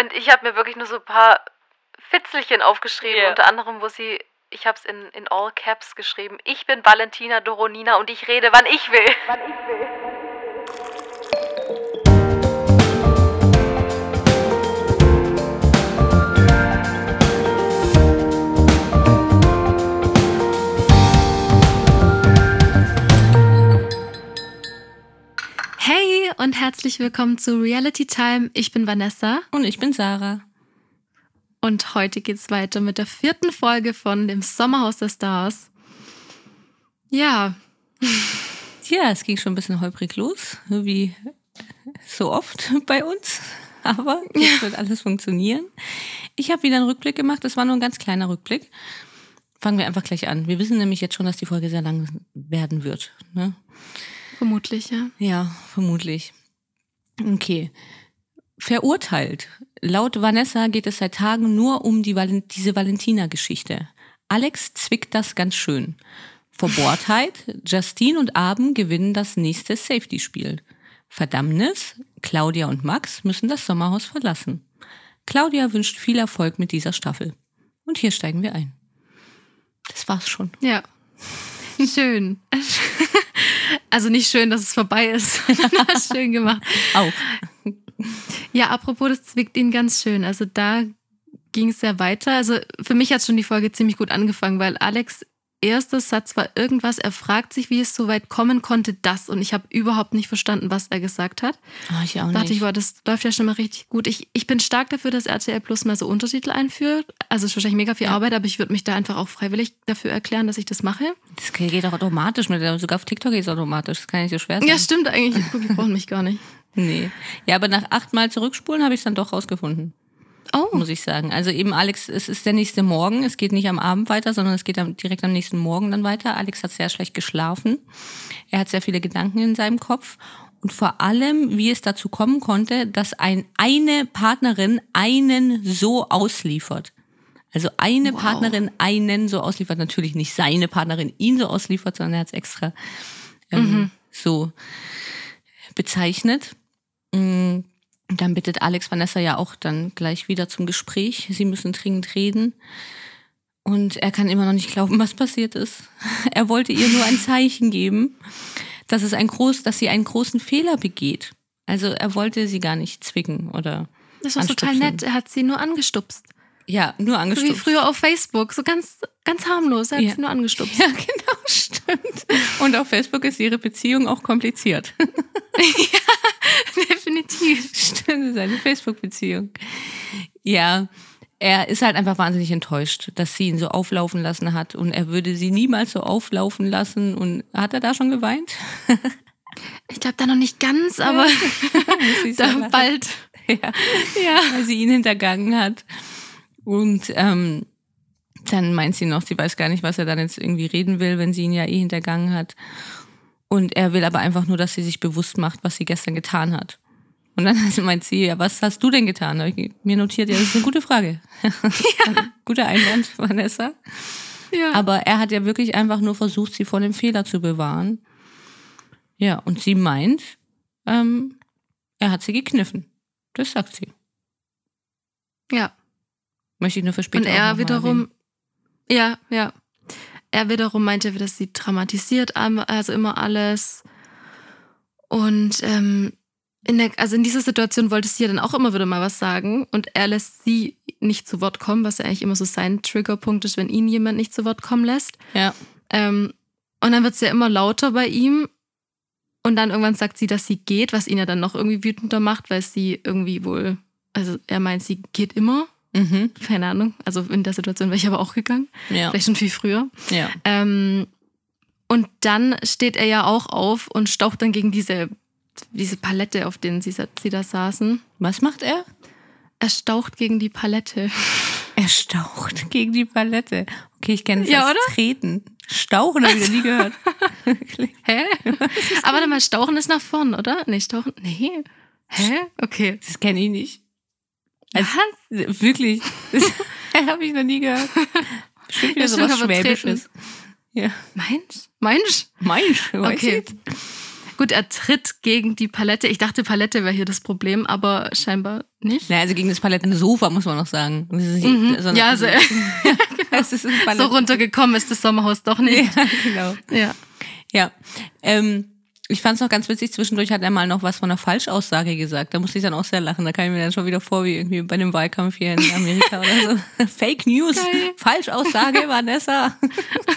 Und ich habe mir wirklich nur so ein paar Fitzelchen aufgeschrieben, Ja. unter anderem, wo sie, ich habe es in, in All Caps geschrieben, ich bin Valentina Doronina und ich rede, wann ich will. Wann ich will. Und herzlich willkommen zu Reality Time. Ich bin Vanessa Und ich bin Sarah. und heute geht's weiter mit der vierten Folge von dem Sommerhaus der Stars. Ja, Ja, es ging schon ein bisschen holprig los, wie so oft bei uns. Aber es wird alles funktionieren. Ich habe wieder einen Rückblick gemacht. Das war nur ein ganz kleiner Rückblick. Fangen wir einfach gleich an. Wir wissen nämlich jetzt schon, dass die Folge sehr lang werden wird. Ne? Vermutlich, ja. Ja, vermutlich. Okay. Verurteilt. Laut Vanessa geht es seit Tagen nur um die Valen diese Valentina-Geschichte. Alex zwickt das ganz schön. Verbohrtheit. Justine und Abend gewinnen das nächste Safety-Spiel. Verdammnis. Claudia und Max müssen das Sommerhaus verlassen. Claudia wünscht viel Erfolg mit dieser Staffel. Und hier steigen wir ein. Das war's schon. Ja. Schön. Also nicht schön, dass es vorbei ist. schön gemacht. Auch. Ja, apropos, das zwickt ihn ganz schön. Also da ging es ja weiter. Also für mich hat schon die Folge ziemlich gut angefangen, weil Alex erster Satz war irgendwas, er fragt sich, wie es so weit kommen konnte, das. Und ich habe überhaupt nicht verstanden, was er gesagt hat. Oh, ich auch dachte nicht. ich, wow, das läuft ja schon mal richtig gut. Ich, ich bin stark dafür, dass RTL Plus mal so Untertitel einführt. Also es ist wahrscheinlich mega viel Ja. Arbeit, aber ich würde mich da einfach auch freiwillig dafür erklären, dass ich das mache. Das geht auch automatisch. Mit, sogar auf TikTok geht es automatisch. Das kann nicht so schwer sein. Ja, stimmt eigentlich. Die brauchen mich gar nicht. Nee. Ja, aber nach achtmal zurückspulen habe ich es dann doch rausgefunden, Oh, muss ich sagen. Also eben Alex, es ist der nächste Morgen. Es geht nicht am Abend weiter, sondern es geht am, direkt am nächsten Morgen dann weiter. Alex hat sehr schlecht geschlafen. Er hat sehr viele Gedanken in seinem Kopf. Und vor allem, wie es dazu kommen konnte, dass ein, eine Partnerin einen so ausliefert. Also eine Wow. Partnerin einen so ausliefert. Natürlich nicht seine Partnerin ihn so ausliefert, sondern er hat es extra ähm, so bezeichnet. Mm, dann bittet Alex Vanessa ja auch dann gleich wieder zum Gespräch. Sie müssen dringend reden. Und er kann immer noch nicht glauben, was passiert ist. Er wollte ihr nur ein Zeichen geben, dass es ein groß, dass sie einen großen Fehler begeht. Also er wollte sie gar nicht zwicken oder das war total nett. Er hat sie nur angestupst. Ja, nur So wie angestupst. früher auf Facebook. So ganz, ganz harmlos. Er hat Ja. sie nur angestupst. Ja, genau, stimmt. Und auf Facebook ist ihre Beziehung auch kompliziert. Definitiv. Stimmt, seine Facebook-Beziehung. Ja, er ist halt einfach wahnsinnig enttäuscht, dass sie ihn so auflaufen lassen hat und er würde sie niemals so auflaufen lassen. Und hat er da schon geweint? Ich glaube da noch nicht ganz, aber da bald. Ja, Ja. weil sie ihn hintergangen hat. Und ähm, dann meint sie noch, sie weiß gar nicht, was er dann jetzt irgendwie reden will, wenn sie ihn ja eh hintergangen hat. Und er will aber einfach nur, dass sie sich bewusst macht, was sie gestern getan hat. Und dann meint sie, ja, was hast du denn getan? Ich mir notiert, ja, das ist eine gute Frage. Guter Einwand, Vanessa. Ja. Aber er hat ja wirklich einfach nur versucht, sie vor dem Fehler zu bewahren. Ja, und sie meint, ähm, er hat sie gekniffen. Das sagt sie. ja. Möchte ich nur für später Und er wiederum, ja, ja. Er wiederum meinte, dass sie dramatisiert am- also immer alles. Und ähm, in der, also in dieser Situation wollte sie ja dann auch immer wieder mal was sagen. Und er lässt sie nicht zu Wort kommen, was ja eigentlich immer so sein Triggerpunkt ist, wenn ihn jemand nicht zu Wort kommen lässt. erwähnen. Ähm, und dann wird es ja immer lauter bei ihm. Und dann irgendwann sagt sie, dass sie geht, was ihn ja dann noch irgendwie wütender macht, weil sie irgendwie wohl, also er meint, sie geht immer. Mhm. Keine Ahnung. Also in der Situation wäre ich aber auch gegangen. Ja. Vielleicht schon viel früher. ja. Ähm, und dann steht er ja auch auf und staucht dann gegen diese, diese Palette, auf denen sie, sie da saßen. Was macht er? Er staucht gegen die Palette. Er staucht gegen die Palette. Okay, ich kenne es Ja, als oder? Treten. Stauchen habe ich noch nie gehört. Hä? Aber warte mal, Stauchen ist nach vorn, oder? Nee, Stauchen. Nee. Hä? Okay. Das kenne ich nicht. Also, Was? wirklich. Das habe ich noch nie gehört. Bestimmt wieder Ja, stimmt, sowas Schwäbisches. Ja. Mensch? Mensch? Mensch, weiß Okay. ich. Gut, er tritt gegen die Palette. Ich dachte, Palette wäre hier das Problem, aber scheinbar nicht. Ja, also gegen das Palettensofa muss man noch sagen. Mhm. Ja, also, es ist so runtergekommen ist das Sommerhaus doch nicht. Ja, genau. Ja. Ja. Ähm, ich fand es noch ganz witzig, zwischendurch hat er mal noch was von einer Falschaussage gesagt. Da musste ich dann auch sehr lachen. Da kam ich mir dann schon wieder vor, wie irgendwie bei einem Wahlkampf hier in Amerika oder so. Fake News, Geil. Falschaussage, Vanessa.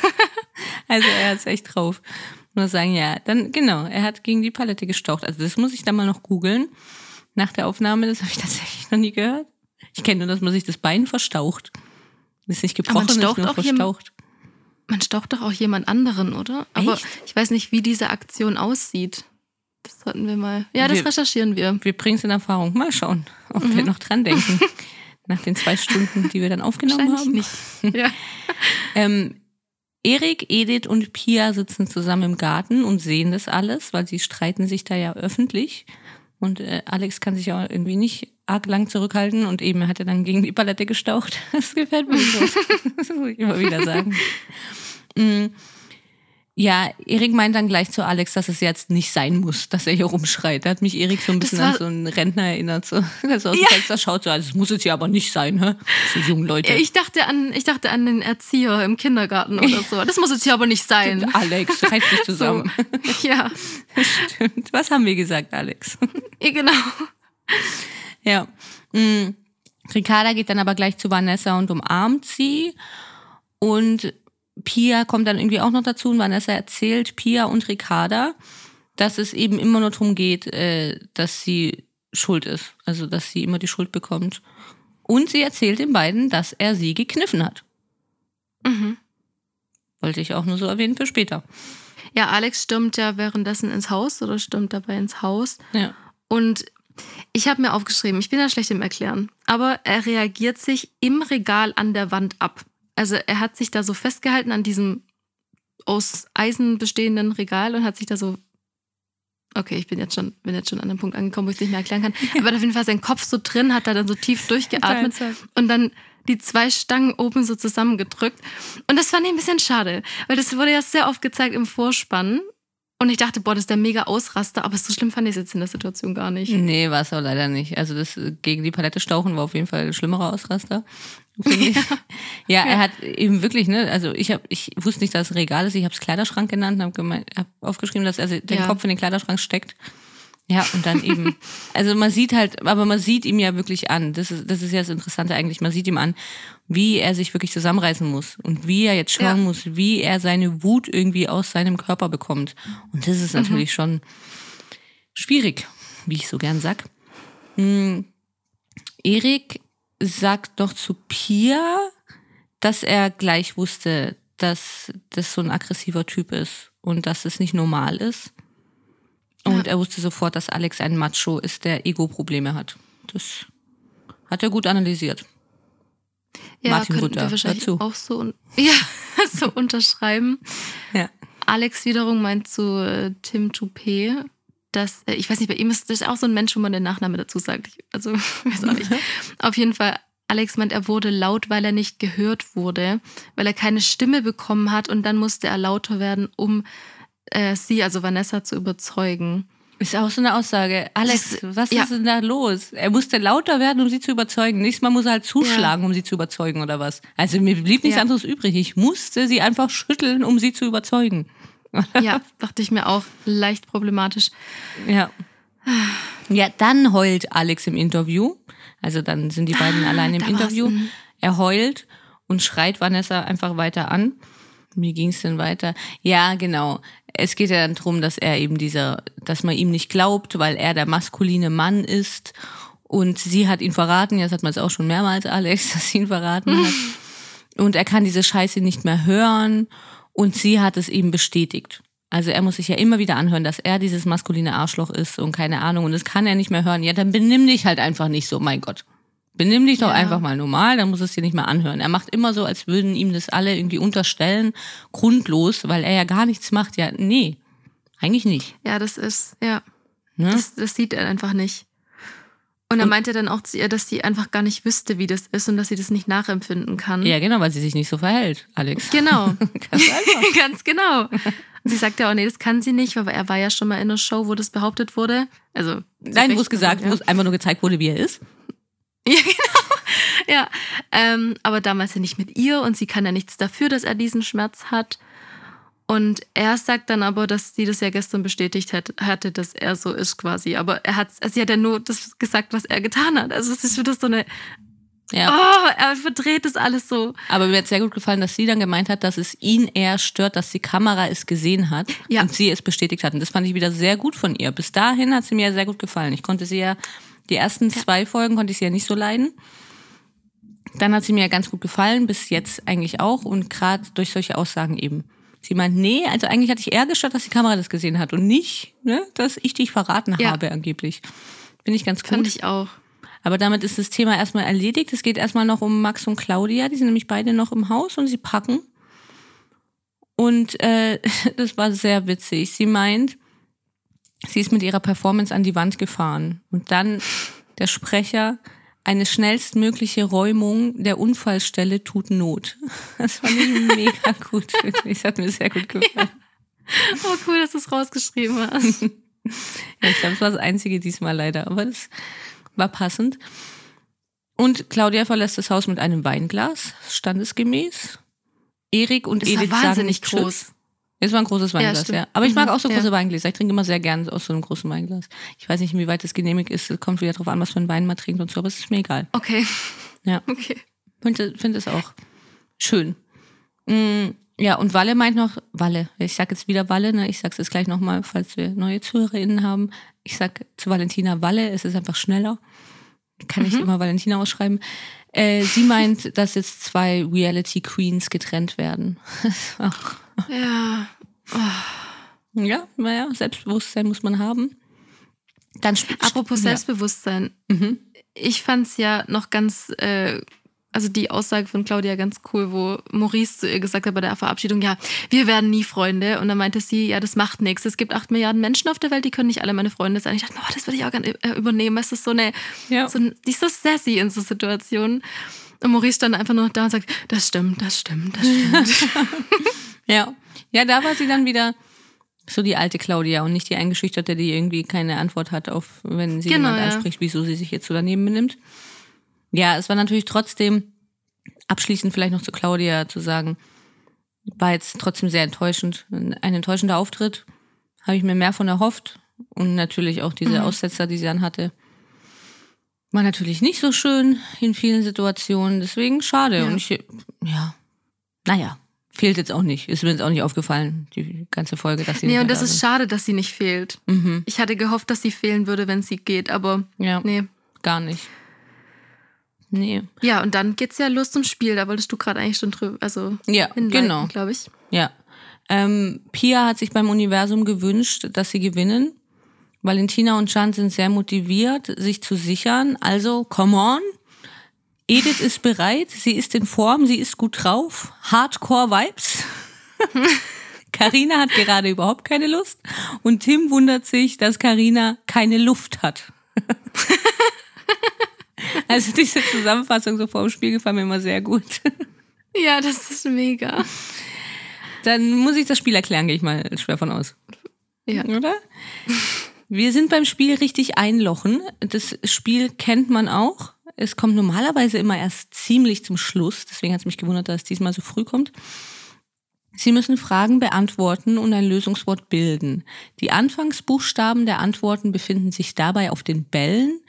also er hat es echt drauf. Nur sagen, ja, dann genau, er hat gegen die Palette gestaucht. Also das muss ich dann mal noch googeln. Nach der Aufnahme, das habe ich tatsächlich noch nie gehört. Ich kenne nur, dass man sich das Bein verstaucht. Das ist nicht gebrochen, ist nur verstaucht. Man staucht doch auch jemand anderen, oder? Aber Echt? ich weiß nicht, wie diese Aktion aussieht. Das sollten wir mal. Ja, das wir, recherchieren wir. Wir bringen es in Erfahrung. Mal schauen, ob mhm. wir noch dran denken. Nach den zwei Stunden, die wir dann aufgenommen haben. Nicht. Ja. ähm, Erik, Edith und Pia sitzen zusammen im Garten und sehen das alles, weil sie streiten sich da ja öffentlich. Und äh, Alex kann sich ja irgendwie nicht arg lang zurückhalten und eben hat er dann gegen die Palette gestaucht. Das gefällt mir so. das muss ich immer wieder sagen. Ja, Erik meint dann gleich zu Alex, dass es jetzt nicht sein muss, dass er hier rumschreit. Da hat mich Erik so ein bisschen an so einen Rentner erinnert, so, der so aus dem ja. Fenster schaut, so, also es muss jetzt hier aber nicht sein, hä? So jungen Leute. Ich dachte an, ich dachte an den Erzieher im Kindergarten oder so. Das muss jetzt hier aber nicht sein. Alex, reiß dich zusammen. So. Ja. Stimmt. Was haben wir gesagt, Alex? Ja, genau. Ja. Mhm. Ricarda geht dann aber gleich zu Vanessa und umarmt sie. Und Pia kommt dann irgendwie auch noch dazu und Vanessa erzählt Pia und Ricarda, dass es eben immer nur darum geht, äh, dass sie schuld ist. Also, dass sie immer die Schuld bekommt. Und sie erzählt den beiden, dass er sie gekniffen hat. Mhm. Wollte ich auch nur so erwähnen für später. Ja, Alex stürmt ja währenddessen ins Haus oder stürmt dabei ins Haus. Ja. Und ich habe mir aufgeschrieben, ich bin ja schlecht im Erklären, aber er reagiert sich im Regal an der Wand ab. Also er hat sich da so festgehalten an diesem aus Eisen bestehenden Regal und hat sich da so Okay, ich bin jetzt schon, bin jetzt schon an einem Punkt angekommen, wo ich es nicht mehr erklären kann. Aber auf jeden Fall sein Kopf so drin, hat da dann so tief durchgeatmet und dann die zwei Stangen oben so zusammengedrückt. Und das fand ich ein bisschen schade, weil das wurde ja sehr oft gezeigt im Vorspann. Und ich dachte, boah, das ist der mega Ausraster, aber so schlimm fand ich es jetzt in der Situation gar nicht. Nee, war es auch leider nicht. Also das gegen die Palette stauchen war auf jeden Fall ein schlimmerer Ausraster. Ja. ja, er hat eben wirklich, ne, also ich habe, ich wusste nicht, dass es Regal ist, ich habe es Kleiderschrank genannt, habe hab aufgeschrieben, dass er den ja. Kopf in den Kleiderschrank steckt. Ja, und dann eben, also man sieht halt, aber man sieht ihm ja wirklich an, das ist, das ist ja das Interessante eigentlich, man sieht ihm an, wie er sich wirklich zusammenreißen muss und wie er jetzt schauen ja. muss, wie er seine Wut irgendwie aus seinem Körper bekommt. Und das ist natürlich mhm. schon schwierig, wie ich so gern sag. Hm. Erik sagt doch zu Pia, dass er gleich wusste, dass das so ein aggressiver Typ ist und dass es nicht normal ist. Und ja. er wusste sofort, dass Alex ein Macho ist, der Ego-Probleme hat. Das hat er gut analysiert. Ja, Martin könnten Butter wir wahrscheinlich dazu. auch so, ja, so unterschreiben. Ja. Alex wiederum meint zu äh, Tim Toupé, dass, äh, ich weiß nicht, bei ihm ist das auch so ein Mensch, wo man den Nachname dazu sagt. Ich, also, weiß auch nicht. Auf jeden Fall, Alex meint, er wurde laut, weil er nicht gehört wurde, weil er keine Stimme bekommen hat und dann musste er lauter werden, um äh, sie, also Vanessa, zu überzeugen. Ist auch so eine Aussage. Alex, was ja. ist denn da los? Er musste lauter werden, um sie zu überzeugen. Nächstes Mal muss er halt zuschlagen, ja. um sie zu überzeugen oder was. Also mir blieb nichts ja. anderes übrig. Ich musste sie einfach schütteln, um sie zu überzeugen. Ja, dachte ich mir auch. Leicht problematisch. Ja. Ja, dann heult Alex im Interview. Also dann sind die beiden ah, allein im Interview. Er heult und schreit Vanessa einfach weiter an. Wie ging es denn weiter? Ja, genau. Es geht ja dann darum, dass er eben dieser, dass man ihm nicht glaubt, weil er der maskuline Mann ist. Und sie hat ihn verraten, jetzt hat man es auch schon mehrmals, Alex, dass sie ihn verraten hat. Und er kann diese Scheiße nicht mehr hören. Und sie hat es eben bestätigt. Also er muss sich ja immer wieder anhören, dass er dieses maskuline Arschloch ist und keine Ahnung. Und das kann er nicht mehr hören. Ja, dann benimm dich halt einfach nicht so, mein Gott. Benimm dich doch ja. einfach mal normal, dann muss es dir nicht mehr anhören. Er macht immer so, als würden ihm das alle irgendwie unterstellen, grundlos, weil er ja gar nichts macht. Ja, nee, eigentlich nicht. Ja, das ist, ja. Ne? Das, das sieht er einfach nicht. Und er meinte dann auch zu ihr, dass sie einfach gar nicht wüsste, wie das ist und dass sie das nicht nachempfinden kann. Ja, genau, weil sie sich nicht so verhält, Alex. Genau. Ganz, Ganz genau. Und sie sagt ja auch, nee, das kann sie nicht, weil er war ja schon mal in einer Show, wo das behauptet wurde. Also Nein, wo es gesagt, ja. wo es einfach nur gezeigt wurde, wie er ist. Ja, genau. Ja, ähm, aber damals ja nicht mit ihr und sie kann ja nichts dafür, dass er diesen Schmerz hat. Und er sagt dann aber, dass sie das ja gestern bestätigt hat, hatte, dass er so ist quasi. Aber er hat, also sie hat ja nur das gesagt, was er getan hat. Also es ist wieder so eine ja. Oh, er verdreht das alles so. Aber mir hat sehr gut gefallen, dass sie dann gemeint hat, dass es ihn eher stört, dass die Kamera es gesehen hat ja. und sie es bestätigt hat. Und das fand ich wieder sehr gut von ihr. Bis dahin hat sie mir sehr gut gefallen. Ich konnte sie ja, die ersten ja. zwei Folgen konnte ich sie ja nicht so leiden. Dann hat sie mir ja ganz gut gefallen, bis jetzt eigentlich auch. Und gerade durch solche Aussagen eben. Sie meint, nee, also eigentlich hatte ich eher gestört, dass die Kamera das gesehen hat und nicht, ne, dass ich dich verraten ja. habe angeblich. Bin ich ganz gut. Fand ich auch. Aber damit ist das Thema erstmal erledigt. Es geht erstmal noch um Max und Claudia. Die sind nämlich beide noch im Haus und sie packen. Und äh, das war sehr witzig. Sie meint, sie ist mit ihrer Performance an die Wand gefahren. Und dann der Sprecher, eine schnellstmögliche Räumung der Unfallstelle tut Not. Das fand ich mega gut, wirklich. Das hat mir sehr gut gefallen. Ja. Oh, cool, dass du es rausgeschrieben hast. ja, ich glaube, es war das einzige diesmal leider. Aber das war passend. Und Claudia verlässt das Haus mit einem Weinglas, standesgemäß. Erik und das Edith wahnsinnig sagen groß. Es war ein großes Weinglas, ja. ja. Aber ich mag mhm, auch so große ja. Weingläser. Ich trinke immer sehr gerne aus so einem großen Weinglas. Ich weiß nicht, inwieweit das genehmigt ist. Es kommt wieder darauf an, was für einen Wein man trinkt und so, aber es ist mir egal. Okay. Ja. Okay. Finde find es auch schön. Mm, ja, und Walle meint noch, Walle, ich sage jetzt wieder Walle, ne? ich sage es jetzt gleich nochmal, falls wir neue ZuhörerInnen haben. Ich sage zu Valentina Walle, es ist einfach schneller. Kann ich mhm. immer Valentina ausschreiben. Äh, sie meint, dass jetzt zwei Reality Queens getrennt werden. ja. Oh. Ja, naja, Selbstbewusstsein muss man haben. Dann Apropos ja. Selbstbewusstsein. Mhm. Ich fand es ja noch ganz äh, also die Aussage von Claudia ganz cool, wo Maurice zu ihr gesagt hat bei der Verabschiedung, ja, wir werden nie Freunde. Und dann meinte sie, ja, das macht nichts. Es gibt acht Milliarden Menschen auf der Welt, die können nicht alle meine Freunde sein. Ich dachte, oh, das würde ich auch gerne äh, übernehmen. Es ist so eine, ja. so ein, die ist so sassy in so Situationen. Und Maurice stand einfach nur da und sagt, das stimmt, das stimmt, das stimmt. ja. Ja, da war sie dann wieder so die alte Claudia und nicht die eingeschüchterte, die irgendwie keine Antwort hat auf, wenn sie genau, jemand anspricht, wieso sie sich jetzt so daneben benimmt. Ja, es war natürlich trotzdem, abschließend vielleicht noch zu Claudia zu sagen, war jetzt trotzdem sehr enttäuschend. Ein enttäuschender Auftritt, habe ich mir mehr von erhofft. Und natürlich auch diese mhm. Aussetzer, die sie dann hatte. War natürlich nicht so schön in vielen Situationen, deswegen schade. Ja. Und ich, ja, naja, fehlt jetzt auch nicht. Ist mir jetzt auch nicht aufgefallen, die ganze Folge, dass sie Nee, und das da ist schade, dass sie nicht fehlt. Mhm. Ich hatte gehofft, dass sie fehlen würde, wenn sie geht, aber ja, nee. Gar nicht. Nee. Ja, und dann geht's ja los zum Spiel. Da wolltest du gerade eigentlich schon drüber, also ja, genau, glaube ich. Ja. Ähm, Pia hat sich beim Universum gewünscht, dass sie gewinnen. Valentina und Jan sind sehr motiviert, sich zu sichern. Also, come on. Edith ist bereit, sie ist in Form, sie ist gut drauf. Hardcore Vibes. Karina hat gerade überhaupt keine Lust und Tim wundert sich, dass Karina keine Luft hat. Also diese Zusammenfassung so vor dem Spiel gefallen mir immer sehr gut. Ja, das ist mega. Dann muss ich das Spiel erklären, gehe ich mal schwer von aus. Ja. Oder? Wir sind beim Spiel richtig einlochen. Das Spiel kennt man auch. Es kommt normalerweise immer erst ziemlich zum Schluss. Deswegen hat es mich gewundert, dass es diesmal so früh kommt. Sie müssen Fragen beantworten und ein Lösungswort bilden. Die Anfangsbuchstaben der Antworten befinden sich dabei auf den Bällen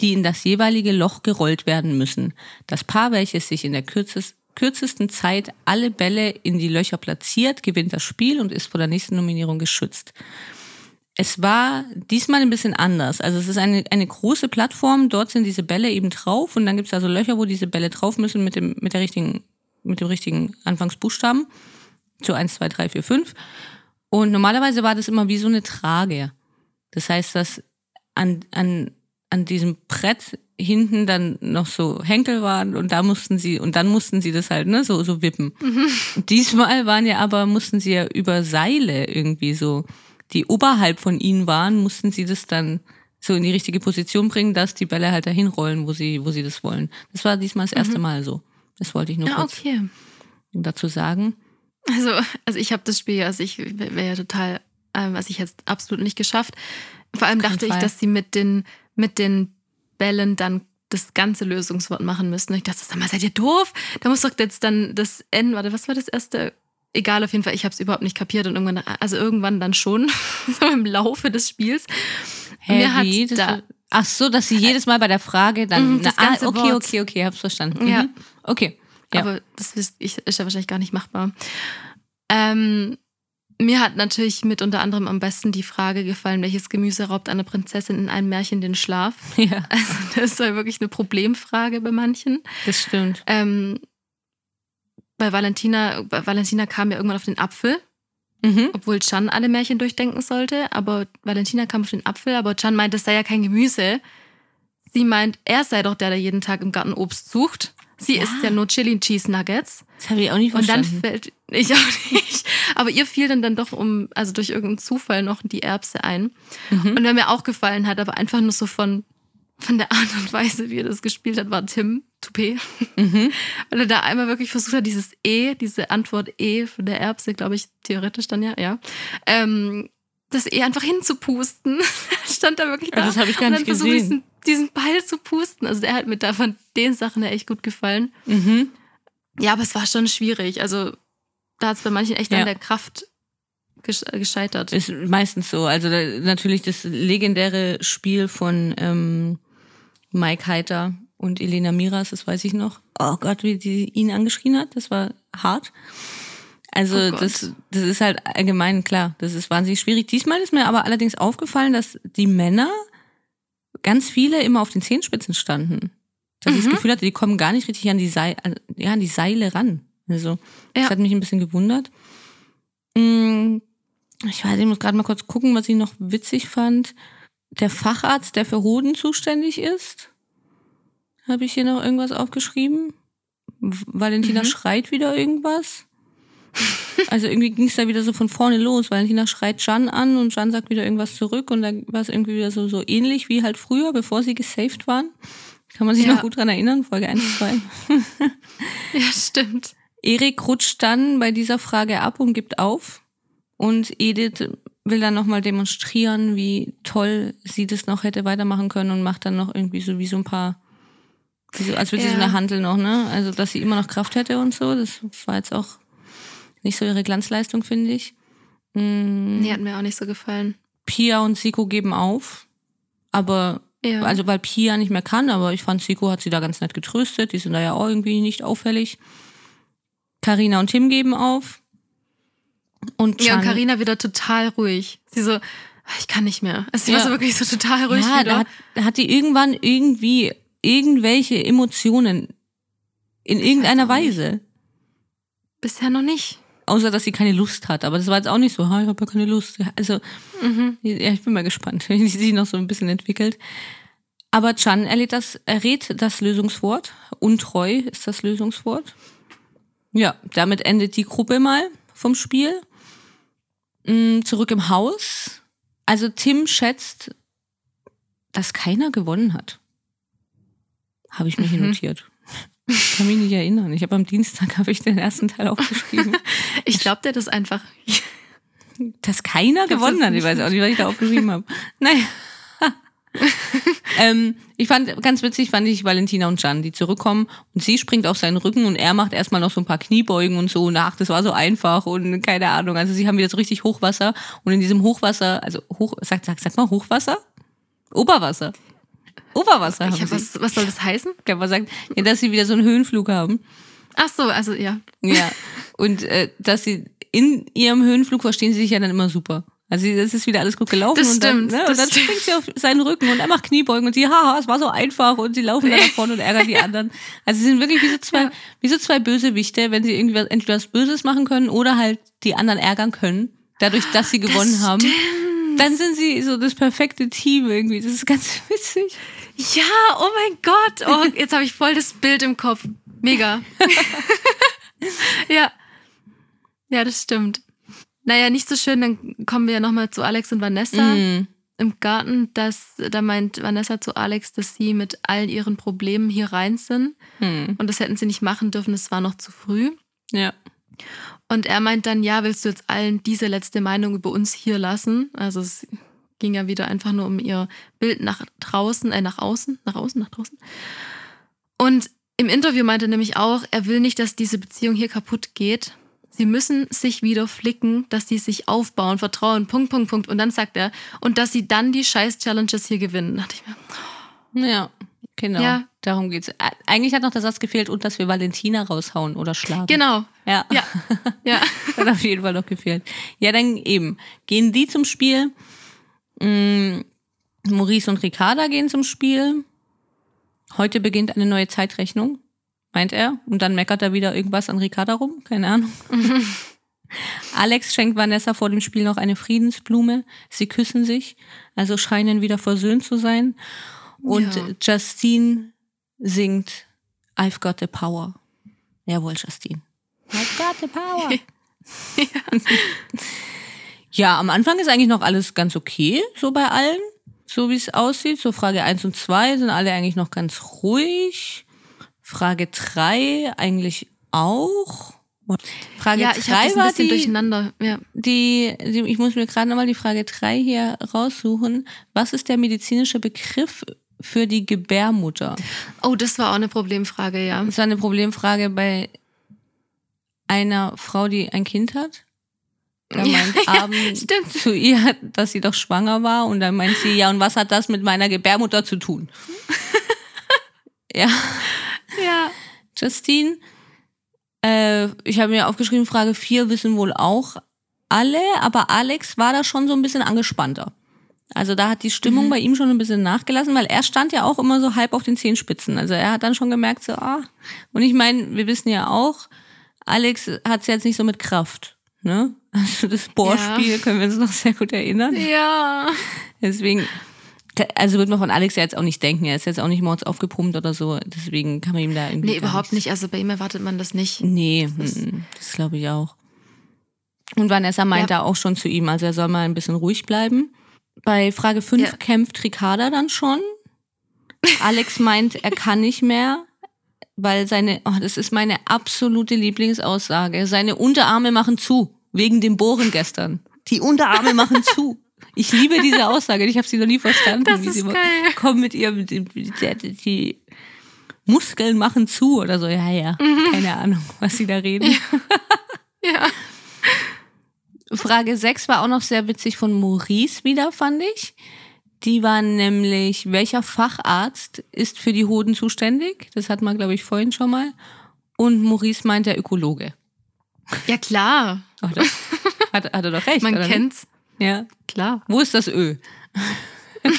die in das jeweilige Loch gerollt werden müssen. Das Paar, welches sich in der kürzesten Zeit alle Bälle in die Löcher platziert, gewinnt das Spiel und ist vor der nächsten Nominierung geschützt. Es war diesmal ein bisschen anders. Also es ist eine, eine große Plattform, dort sind diese Bälle eben drauf und dann gibt es also Löcher, wo diese Bälle drauf müssen mit dem, mit der richtigen, mit dem richtigen Anfangsbuchstaben. Zu 1, 2, 3, 4, 5. Und normalerweise war das immer wie so eine Trage. Das heißt, dass an, an an diesem Brett hinten dann noch so Henkel waren und da mussten sie und dann mussten sie das halt ne so so wippen. Mhm. Diesmal waren ja aber mussten sie ja über Seile irgendwie so die oberhalb von ihnen waren, mussten sie das dann so in die richtige Position bringen, dass die Bälle halt dahin rollen, wo sie wo sie das wollen. Das war diesmal das erste mhm. Mal so. Das wollte ich nur ja, kurz okay. dazu sagen. Also, also ich habe das Spiel, also ich wäre ja total, ähm, also ich jetzt absolut nicht geschafft. Vor allem dachte ich, Fall. dass sie mit den, mit den Bällen dann das ganze Lösungswort machen müssten. Und ich dachte, sag mal, seid ihr doof? Da muss doch jetzt dann das N, warte, was war das erste? Egal, auf jeden Fall, ich habe es überhaupt nicht kapiert und irgendwann, also irgendwann dann schon, so im Laufe des Spiels. Hä, Mir hat wie? Da- Ach so, dass sie jedes Mal bei der Frage dann. Mhm, na, ah, okay, Wort. okay, okay, hab's verstanden. Ja. Mhm. Okay. Ja. Aber das ist, ich, ist ja wahrscheinlich gar nicht machbar. Ähm, mir hat natürlich mit unter anderem am besten die Frage gefallen, welches Gemüse raubt einer Prinzessin in einem Märchen den Schlaf? ja, Also das war wirklich eine Problemfrage bei manchen. das stimmt. Ähm, bei Valentina, bei Valentina kam ja irgendwann auf den Apfel, Mhm. obwohl Chan alle Märchen durchdenken sollte. Aber Valentina kam auf den Apfel, aber Chan meint, das sei ja kein Gemüse. Sie meint, er sei doch der, der jeden Tag im Garten Obst sucht. Sie Ja. isst ja nur Chili Cheese Nuggets. Das habe ich auch nicht Und dann verstanden. fällt, ich auch nicht. Aber ihr fiel dann, dann doch um, also durch irgendeinen Zufall noch die Erbse ein. Mhm. Und wer mir auch gefallen hat, aber einfach nur so von, von der Art und Weise, wie er das gespielt hat, war Tim Toupé. Mhm. Weil er da einmal wirklich versucht hat, dieses E, diese Antwort E von der Erbse, glaube ich, theoretisch dann ja, ja, ähm, das E einfach hinzupusten. Stand da wirklich da. Ah, das habe ich gar und dann nicht versucht, gesehen. diesen, diesen Ball zu pusten. Also der hat mir da von den Sachen ja echt gut gefallen. Mhm. Ja, aber es war schon schwierig. Also da hat es bei manchen echt Ja. an der Kraft gesch- gescheitert. Ist meistens so. Also da, natürlich das legendäre Spiel von ähm, Mike Heiter und Elena Miras, das weiß ich noch. Oh Gott, wie die ihn angeschrien hat, das war hart. Also Oh das, das ist halt allgemein klar, das ist wahnsinnig schwierig. Diesmal ist mir aber allerdings aufgefallen, dass die Männer ganz viele immer auf den Zehenspitzen standen. Dass ich das Mhm. Gefühl hatte, die kommen gar nicht richtig an die, Seil, ja, an die Seile ran. Also das Ja. hat mich ein bisschen gewundert. Mm, Ich weiß, ich muss gerade mal kurz gucken, was ich noch witzig fand. Der Facharzt, der für Hoden zuständig ist, habe ich hier noch irgendwas aufgeschrieben. Valentina Mhm. schreit wieder irgendwas. Also irgendwie ging es da wieder so von vorne los. Valentina schreit Jan an und Jan sagt wieder irgendwas zurück und dann war es irgendwie wieder so, so ähnlich wie halt früher, bevor sie gesaved waren. Kann man sich Ja. noch gut dran erinnern, Folge 1, 2. Ja, stimmt. Erik rutscht dann bei dieser Frage ab und gibt auf. Und Edith will dann nochmal demonstrieren, wie toll sie das noch hätte weitermachen können und macht dann noch irgendwie so wie so ein paar, als würde sie so Ja. eine Handel noch, ne? Also, dass sie immer noch Kraft hätte und so. Das war jetzt auch nicht so ihre Glanzleistung, finde ich. Mm, Nee, hat mir auch nicht so gefallen. Pia und Siko geben auf. Aber, Ja. also weil Pia nicht mehr kann, aber ich fand, Siko hat sie da ganz nett getröstet. Die sind da ja auch irgendwie nicht auffällig. Karina und Tim geben auf. Und ja, und Chan- Carina wieder total ruhig. Sie so, "Ah, ich kann nicht mehr. Also sie Ja. war so wirklich so total ruhig ja, wieder. da hat, da hat die irgendwann irgendwie irgendwelche Emotionen in irgendeiner. Weise. Bisher noch nicht. Außer, dass sie keine Lust hat. Aber das war jetzt auch nicht so, "Ha, ich habe ja keine Lust. Also, Mhm. ja, ich bin mal gespannt, wie sie sich noch so ein bisschen entwickelt. Aber Chan errät das, errät das Lösungswort. Untreu ist das Lösungswort. Ja, damit endet die Gruppe mal vom Spiel. Mm, Zurück im Haus. Also Tim schätzt, dass keiner gewonnen hat. Habe ich mir hier Mhm. notiert. Ich kann mich nicht erinnern. Ich habe am Dienstag habe ich den ersten Teil aufgeschrieben. Ich glaube dir das einfach. dass keiner hab's gewonnen hat. Ich weiß auch nicht, was ich da aufgeschrieben habe. Naja. ähm, ich fand, ganz witzig fand ich Valentina und Jan, die zurückkommen und sie springt auf seinen Rücken und er macht erstmal noch so ein paar Kniebeugen und so nach. Das war so einfach und keine Ahnung. Also sie haben wieder so richtig Hochwasser und in diesem Hochwasser, also hoch, sag, sag, sag mal Hochwasser? Oberwasser. Oberwasser haben hab, was, was soll das heißen? Kann man sagen, ja, dass sie wieder so einen Höhenflug haben. Ach so, also ja. Ja. Und äh, dass sie in ihrem Höhenflug verstehen sie sich ja dann immer super. Also das ist wieder alles gut gelaufen Das und dann, stimmt, ne, das und dann stimmt. springt sie auf seinen Rücken und er macht Kniebeugen und sie, haha, es war so einfach und sie laufen dann nach vorne und ärgern die anderen. Also sie sind wirklich wie so zwei, Ja. wie so zwei Bösewichte, wenn sie irgendwie was- entweder was Böses machen können oder halt die anderen ärgern können, dadurch, dass sie gewonnen das haben. Stimmt. Dann sind sie so das perfekte Team irgendwie. Das ist ganz witzig. Ja, oh mein Gott. Oh, jetzt habe ich voll das Bild im Kopf. Mega. ja. Ja, das stimmt. Naja, nicht so schön, dann kommen wir ja nochmal zu Alex und Vanessa Mm. im Garten. Das, da meint Vanessa zu Alex, dass sie mit all ihren Problemen hier rein sind. Hm. Und das hätten sie nicht machen dürfen, es war noch zu früh. Ja. Und er meint dann, ja, willst du jetzt allen diese letzte Meinung über uns hier lassen? Also es ging ja wieder einfach nur um ihr Bild nach draußen, äh, nach außen, nach außen, nach draußen. Und im Interview meinte er nämlich auch, er will nicht, dass diese Beziehung hier kaputt geht. Sie müssen sich wieder flicken, dass die sich aufbauen, vertrauen, Punkt, Punkt, Punkt. Und dann sagt er, und dass sie dann die Scheiß-Challenges hier gewinnen. Da dachte ich mir, ja, genau. Ja. Darum geht's. Eigentlich hat noch der Satz gefehlt, und dass wir Valentina raushauen oder schlagen. Genau. Ja. Ja. ja. hat auf jeden Fall noch gefehlt. Ja, dann eben. Gehen die zum Spiel. Mm, Maurice und Ricarda gehen zum Spiel. Heute beginnt eine neue Zeitrechnung meint er. Und dann meckert er wieder irgendwas an Ricarda rum, keine Ahnung. Alex schenkt Vanessa vor dem Spiel noch eine Friedensblume. Sie küssen sich, also scheinen wieder versöhnt zu sein. Und ja. Justine singt I've got the power. Jawohl, Justine. I've got the power. ja. ja, am Anfang ist eigentlich noch alles ganz okay, so bei allen, so wie es aussieht. So Frage 1 und 2 sind alle eigentlich noch ganz ruhig. Frage 3 eigentlich auch. Frage ja, 3 war die, durcheinander. Ja. Die, die, ich muss mir gerade nochmal die Frage 3 hier raussuchen. Was ist der medizinische Begriff für die Gebärmutter? Oh, das war auch eine Problemfrage, ja. Das war eine Problemfrage bei einer Frau, die ein Kind hat. Da ja, meint Abend ja, zu ihr, dass sie doch schwanger war und dann meint sie, ja, und was hat das mit meiner Gebärmutter zu tun? ja. Ja. Justine, äh, ich habe mir aufgeschrieben, Frage 4 wissen wohl auch alle, aber Alex war da schon so ein bisschen angespannter. Also da hat die Stimmung mhm. bei ihm schon ein bisschen nachgelassen, weil er stand ja auch immer so halb auf den Zehenspitzen. Also er hat dann schon gemerkt, so, ah. Und ich meine, wir wissen ja auch, Alex hat es jetzt nicht so mit Kraft. Ne? Also das Bohrspiel ja. können wir uns noch sehr gut erinnern. Ja. Deswegen, also wird man von Alex ja jetzt auch nicht denken. Er ist jetzt auch nicht mords aufgepumpt oder so. Deswegen kann man ihm da irgendwie. Nee, überhaupt nicht. Also bei ihm erwartet man das nicht. Nee, das, das glaube ich auch. Und Vanessa meint ja. da auch schon zu ihm, also er soll mal ein bisschen ruhig bleiben. Bei Frage 5 ja. kämpft Ricarda dann schon. Alex meint, er kann nicht mehr, weil seine, oh, das ist meine absolute Lieblingsaussage. Seine Unterarme machen zu, wegen dem Bohren gestern. Die Unterarme machen zu. Ich liebe diese Aussage, ich habe sie noch nie verstanden. Das ist geil. Kommen mit ihrem, die, die, Muskeln machen zu oder so. Ja, ja, mhm. keine Ahnung, was sie da reden. ja. Frage 6 war auch noch sehr witzig von Maurice wieder, fand ich. Die war nämlich, welcher Facharzt ist für die Hoden zuständig? Das hat man, glaube ich, vorhin schon mal. Und Maurice meint der Ökologe. Ja, klar. Ach, das, hat, hat er doch recht. Man kennt's. Nicht? Ja, klar. Wo ist das Öl?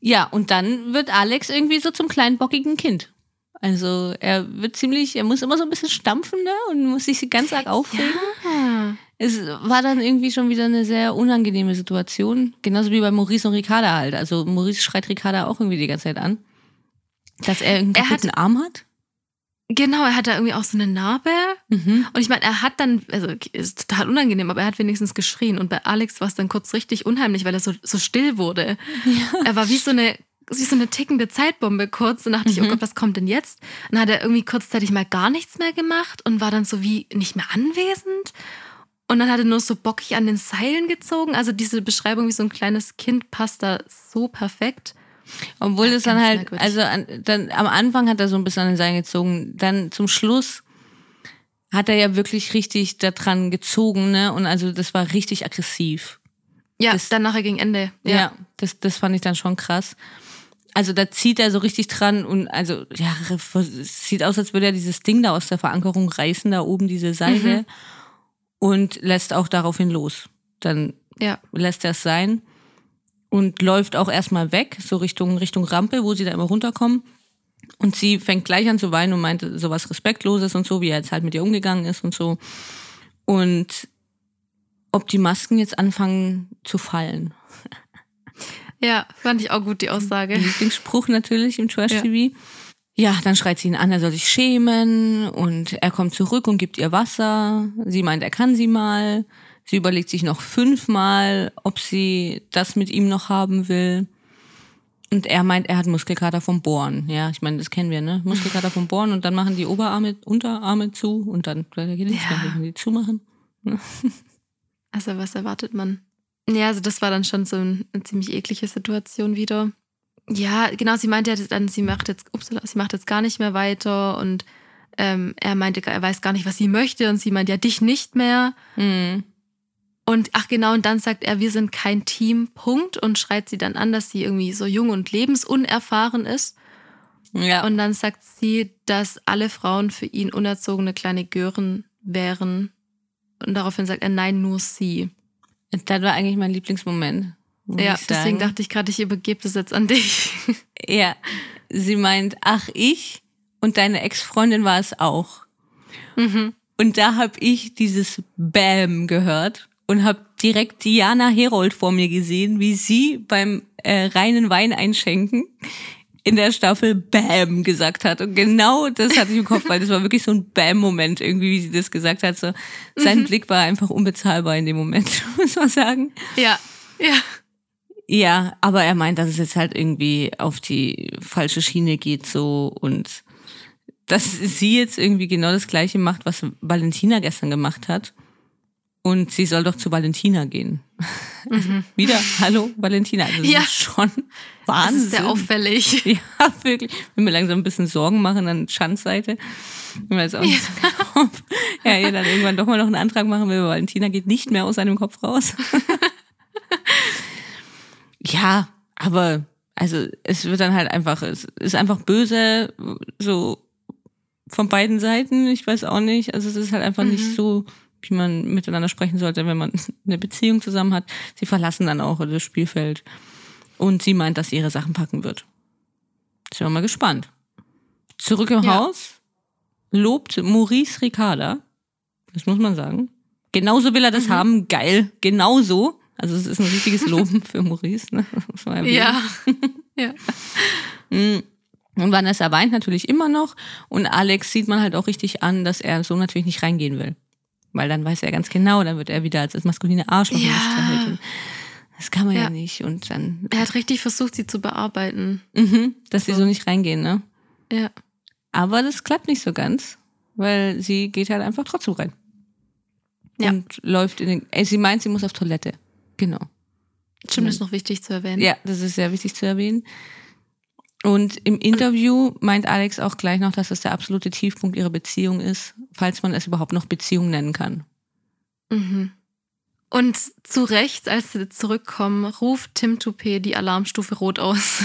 ja, und dann wird Alex irgendwie so zum kleinen bockigen Kind. Also er wird ziemlich, er muss immer so ein bisschen stampfen ne? und muss sich ganz arg aufregen. Ja. Es war dann irgendwie schon wieder eine sehr unangenehme Situation. Genauso wie bei Maurice und Ricarda halt. Also Maurice schreit Ricarda auch irgendwie die ganze Zeit an. Dass er einen kaputten er hat, Arm hat? Genau, er hat da irgendwie auch so eine Narbe. Mhm. Und ich meine, er hat dann, also ist total unangenehm, aber er hat wenigstens geschrien. Und bei Alex war es dann kurz richtig unheimlich, weil er so, so still wurde. Ja. Er war wie so eine wie so eine tickende Zeitbombe kurz. Und dachte mhm. ich, oh mhm. Gott, was kommt denn jetzt? Und dann hat er irgendwie kurzzeitig mal gar nichts mehr gemacht und war dann so wie nicht mehr anwesend. Und dann hat er nur so bockig an den Seilen gezogen. Also diese Beschreibung, wie so ein kleines Kind, passt da so perfekt. Obwohl das dann halt, also an, dann am Anfang hat er so ein bisschen an den Seil gezogen, dann zum Schluss hat er ja wirklich richtig daran gezogen, ne? Und also das war richtig aggressiv. Ja, das, dann nachher gegen Ende. Ja. ja, das, das fand ich dann schon krass. Also da zieht er so richtig dran und also ja, es sieht aus, als würde er dieses Ding da aus der Verankerung reißen, da oben diese Seile mhm. und lässt auch daraufhin los. Dann ja. lässt er es sein und läuft auch erstmal weg, so Richtung, Richtung Rampe, wo sie da immer runterkommen. Und sie fängt gleich an zu weinen und meint sowas Respektloses und so, wie er jetzt halt mit ihr umgegangen ist und so. Und ob die Masken jetzt anfangen zu fallen. Ja, fand ich auch gut, die Aussage. Lieblingsspruch natürlich im Trash-TV. Ja. ja, dann schreit sie ihn an, er soll sich schämen und er kommt zurück und gibt ihr Wasser. Sie meint, er kann sie mal. Sie überlegt sich noch fünfmal, ob sie das mit ihm noch haben will. Und er meint, er hat Muskelkater vom Bohren. Ja, ich meine, das kennen wir, ne? Muskelkater vom Bohren und dann machen die Oberarme, Unterarme zu und dann da geht nichts Ja. mehr, wenn die zumachen. Also was erwartet man? Ja, also das war dann schon so ein- eine ziemlich eklige Situation wieder. Ja, genau, sie meinte ja dann, sie macht jetzt, ups, sie macht jetzt gar nicht mehr weiter und ähm, er meinte, er weiß gar nicht, was sie möchte und sie meint ja dich nicht mehr. Mhm. Und ach genau, und dann sagt er, wir sind kein Team, Punkt, und schreit sie dann an, dass sie irgendwie so jung und lebensunerfahren ist. Ja. Und dann sagt sie, dass alle Frauen für ihn unerzogene kleine Gören wären. Und daraufhin sagt er, nein, nur sie. Das war eigentlich mein Lieblingsmoment. Ja, deswegen dachte ich gerade, ich übergebe das jetzt an dich. Ja, sie meint, ach ich und deine Ex-Freundin war es auch. mhm. Und da habe ich dieses Bam gehört und habe direkt Diana Herold vor mir gesehen, wie sie beim äh, reinen Wein einschenken in der Staffel Bam gesagt hat. Und genau das hatte ich im Kopf, weil das war wirklich so ein Bam-Moment irgendwie, wie sie das gesagt hat. So, sein Blick war einfach unbezahlbar in dem Moment, muss man sagen. Ja, ja. Ja, aber er meint, dass es jetzt halt irgendwie auf die falsche Schiene geht so und dass sie jetzt irgendwie genau das gleiche macht, was Valentina gestern gemacht hat. Und sie soll doch zu Valentina gehen. Wieder, hallo Valentina. Also das Ja. ist schon Das Wahnsinn. ist sehr auffällig. Ja, wirklich. Wenn wir langsam ein bisschen Sorgen machen an Schandseite. Ich weiß auch nicht, ob er ihr dann irgendwann doch mal noch einen Antrag machen will, Valentina geht nicht mehr aus seinem Kopf raus. ja, aber also es wird dann halt einfach, es ist einfach böse, so von beiden Seiten. Ich weiß auch nicht. Also es ist halt einfach nicht so, wie man miteinander sprechen sollte, wenn man eine Beziehung zusammen hat. Sie verlassen dann auch das Spielfeld. Und sie meint, dass sie ihre Sachen packen wird. Sind wir mal gespannt. Zurück im Ja. Haus lobt Maurice Ricarda. Das muss man sagen. Genauso will er das haben. Geil. Genauso. Also es ist ein richtiges Loben für Maurice. Ne? Ja. ja. Mm. Und Vanessa weint natürlich immer noch. Und Alex sieht man halt auch richtig an, dass er so natürlich nicht reingehen will. Weil dann weiß er ganz genau, dann wird er wieder als das maskuline Arschloch Ja. hingestellt. Und Das kann man ja. Ja. nicht. Und dann, Er hat richtig versucht, sie zu bearbeiten. mhm, dass sie so nicht reingehen, ne? Ja. Aber das klappt nicht so ganz, weil sie geht halt einfach trotzdem rein. Ja. Und läuft in den. Ey, sie meint, sie muss auf Toilette. Genau. Stimmt, das ist noch wichtig zu erwähnen. Ja, das ist sehr wichtig zu erwähnen. Und im Interview meint Alex auch gleich noch, dass das der absolute Tiefpunkt ihrer Beziehung ist, falls man es überhaupt noch Beziehung nennen kann. Mhm. Und zu Recht, als sie zurückkommen, ruft Tim Toupé die Alarmstufe rot aus.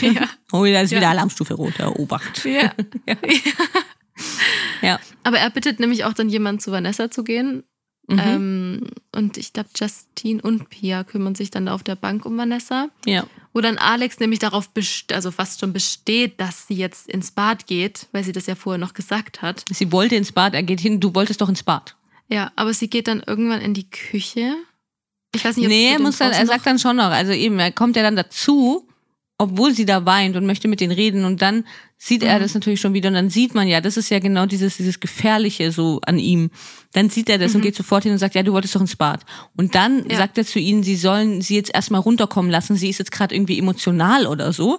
Ja. Oh, da ist Ja. wieder Alarmstufe rot, ja, Obacht. Ja. Ja. Aber er bittet nämlich auch dann jemanden zu Vanessa zu gehen. Mhm. Ähm, und ich glaube, Justine und Pia kümmern sich dann auf der Bank um Vanessa. ja. Wo dann Alex nämlich darauf besteht, also fast schon besteht, dass sie jetzt ins Bad geht, weil sie das ja vorher noch gesagt hat. Sie wollte ins Bad, er geht hin, du wolltest doch ins Bad. Ja, aber sie geht dann irgendwann in die Küche. Ich weiß nicht, ob Nee, er muss dann, er sagt dann schon noch, also eben, er kommt ja dann dazu, obwohl sie da weint und möchte mit denen reden und dann sieht er Mhm. das natürlich schon wieder und dann sieht man ja, das ist ja genau dieses, dieses Gefährliche so an ihm. Dann sieht er das und geht sofort hin und sagt, ja, du wolltest doch ins Bad. Und dann Mhm. Ja. sagt er zu ihnen, sie sollen sie jetzt erstmal runterkommen lassen, sie ist jetzt gerade irgendwie emotional oder so.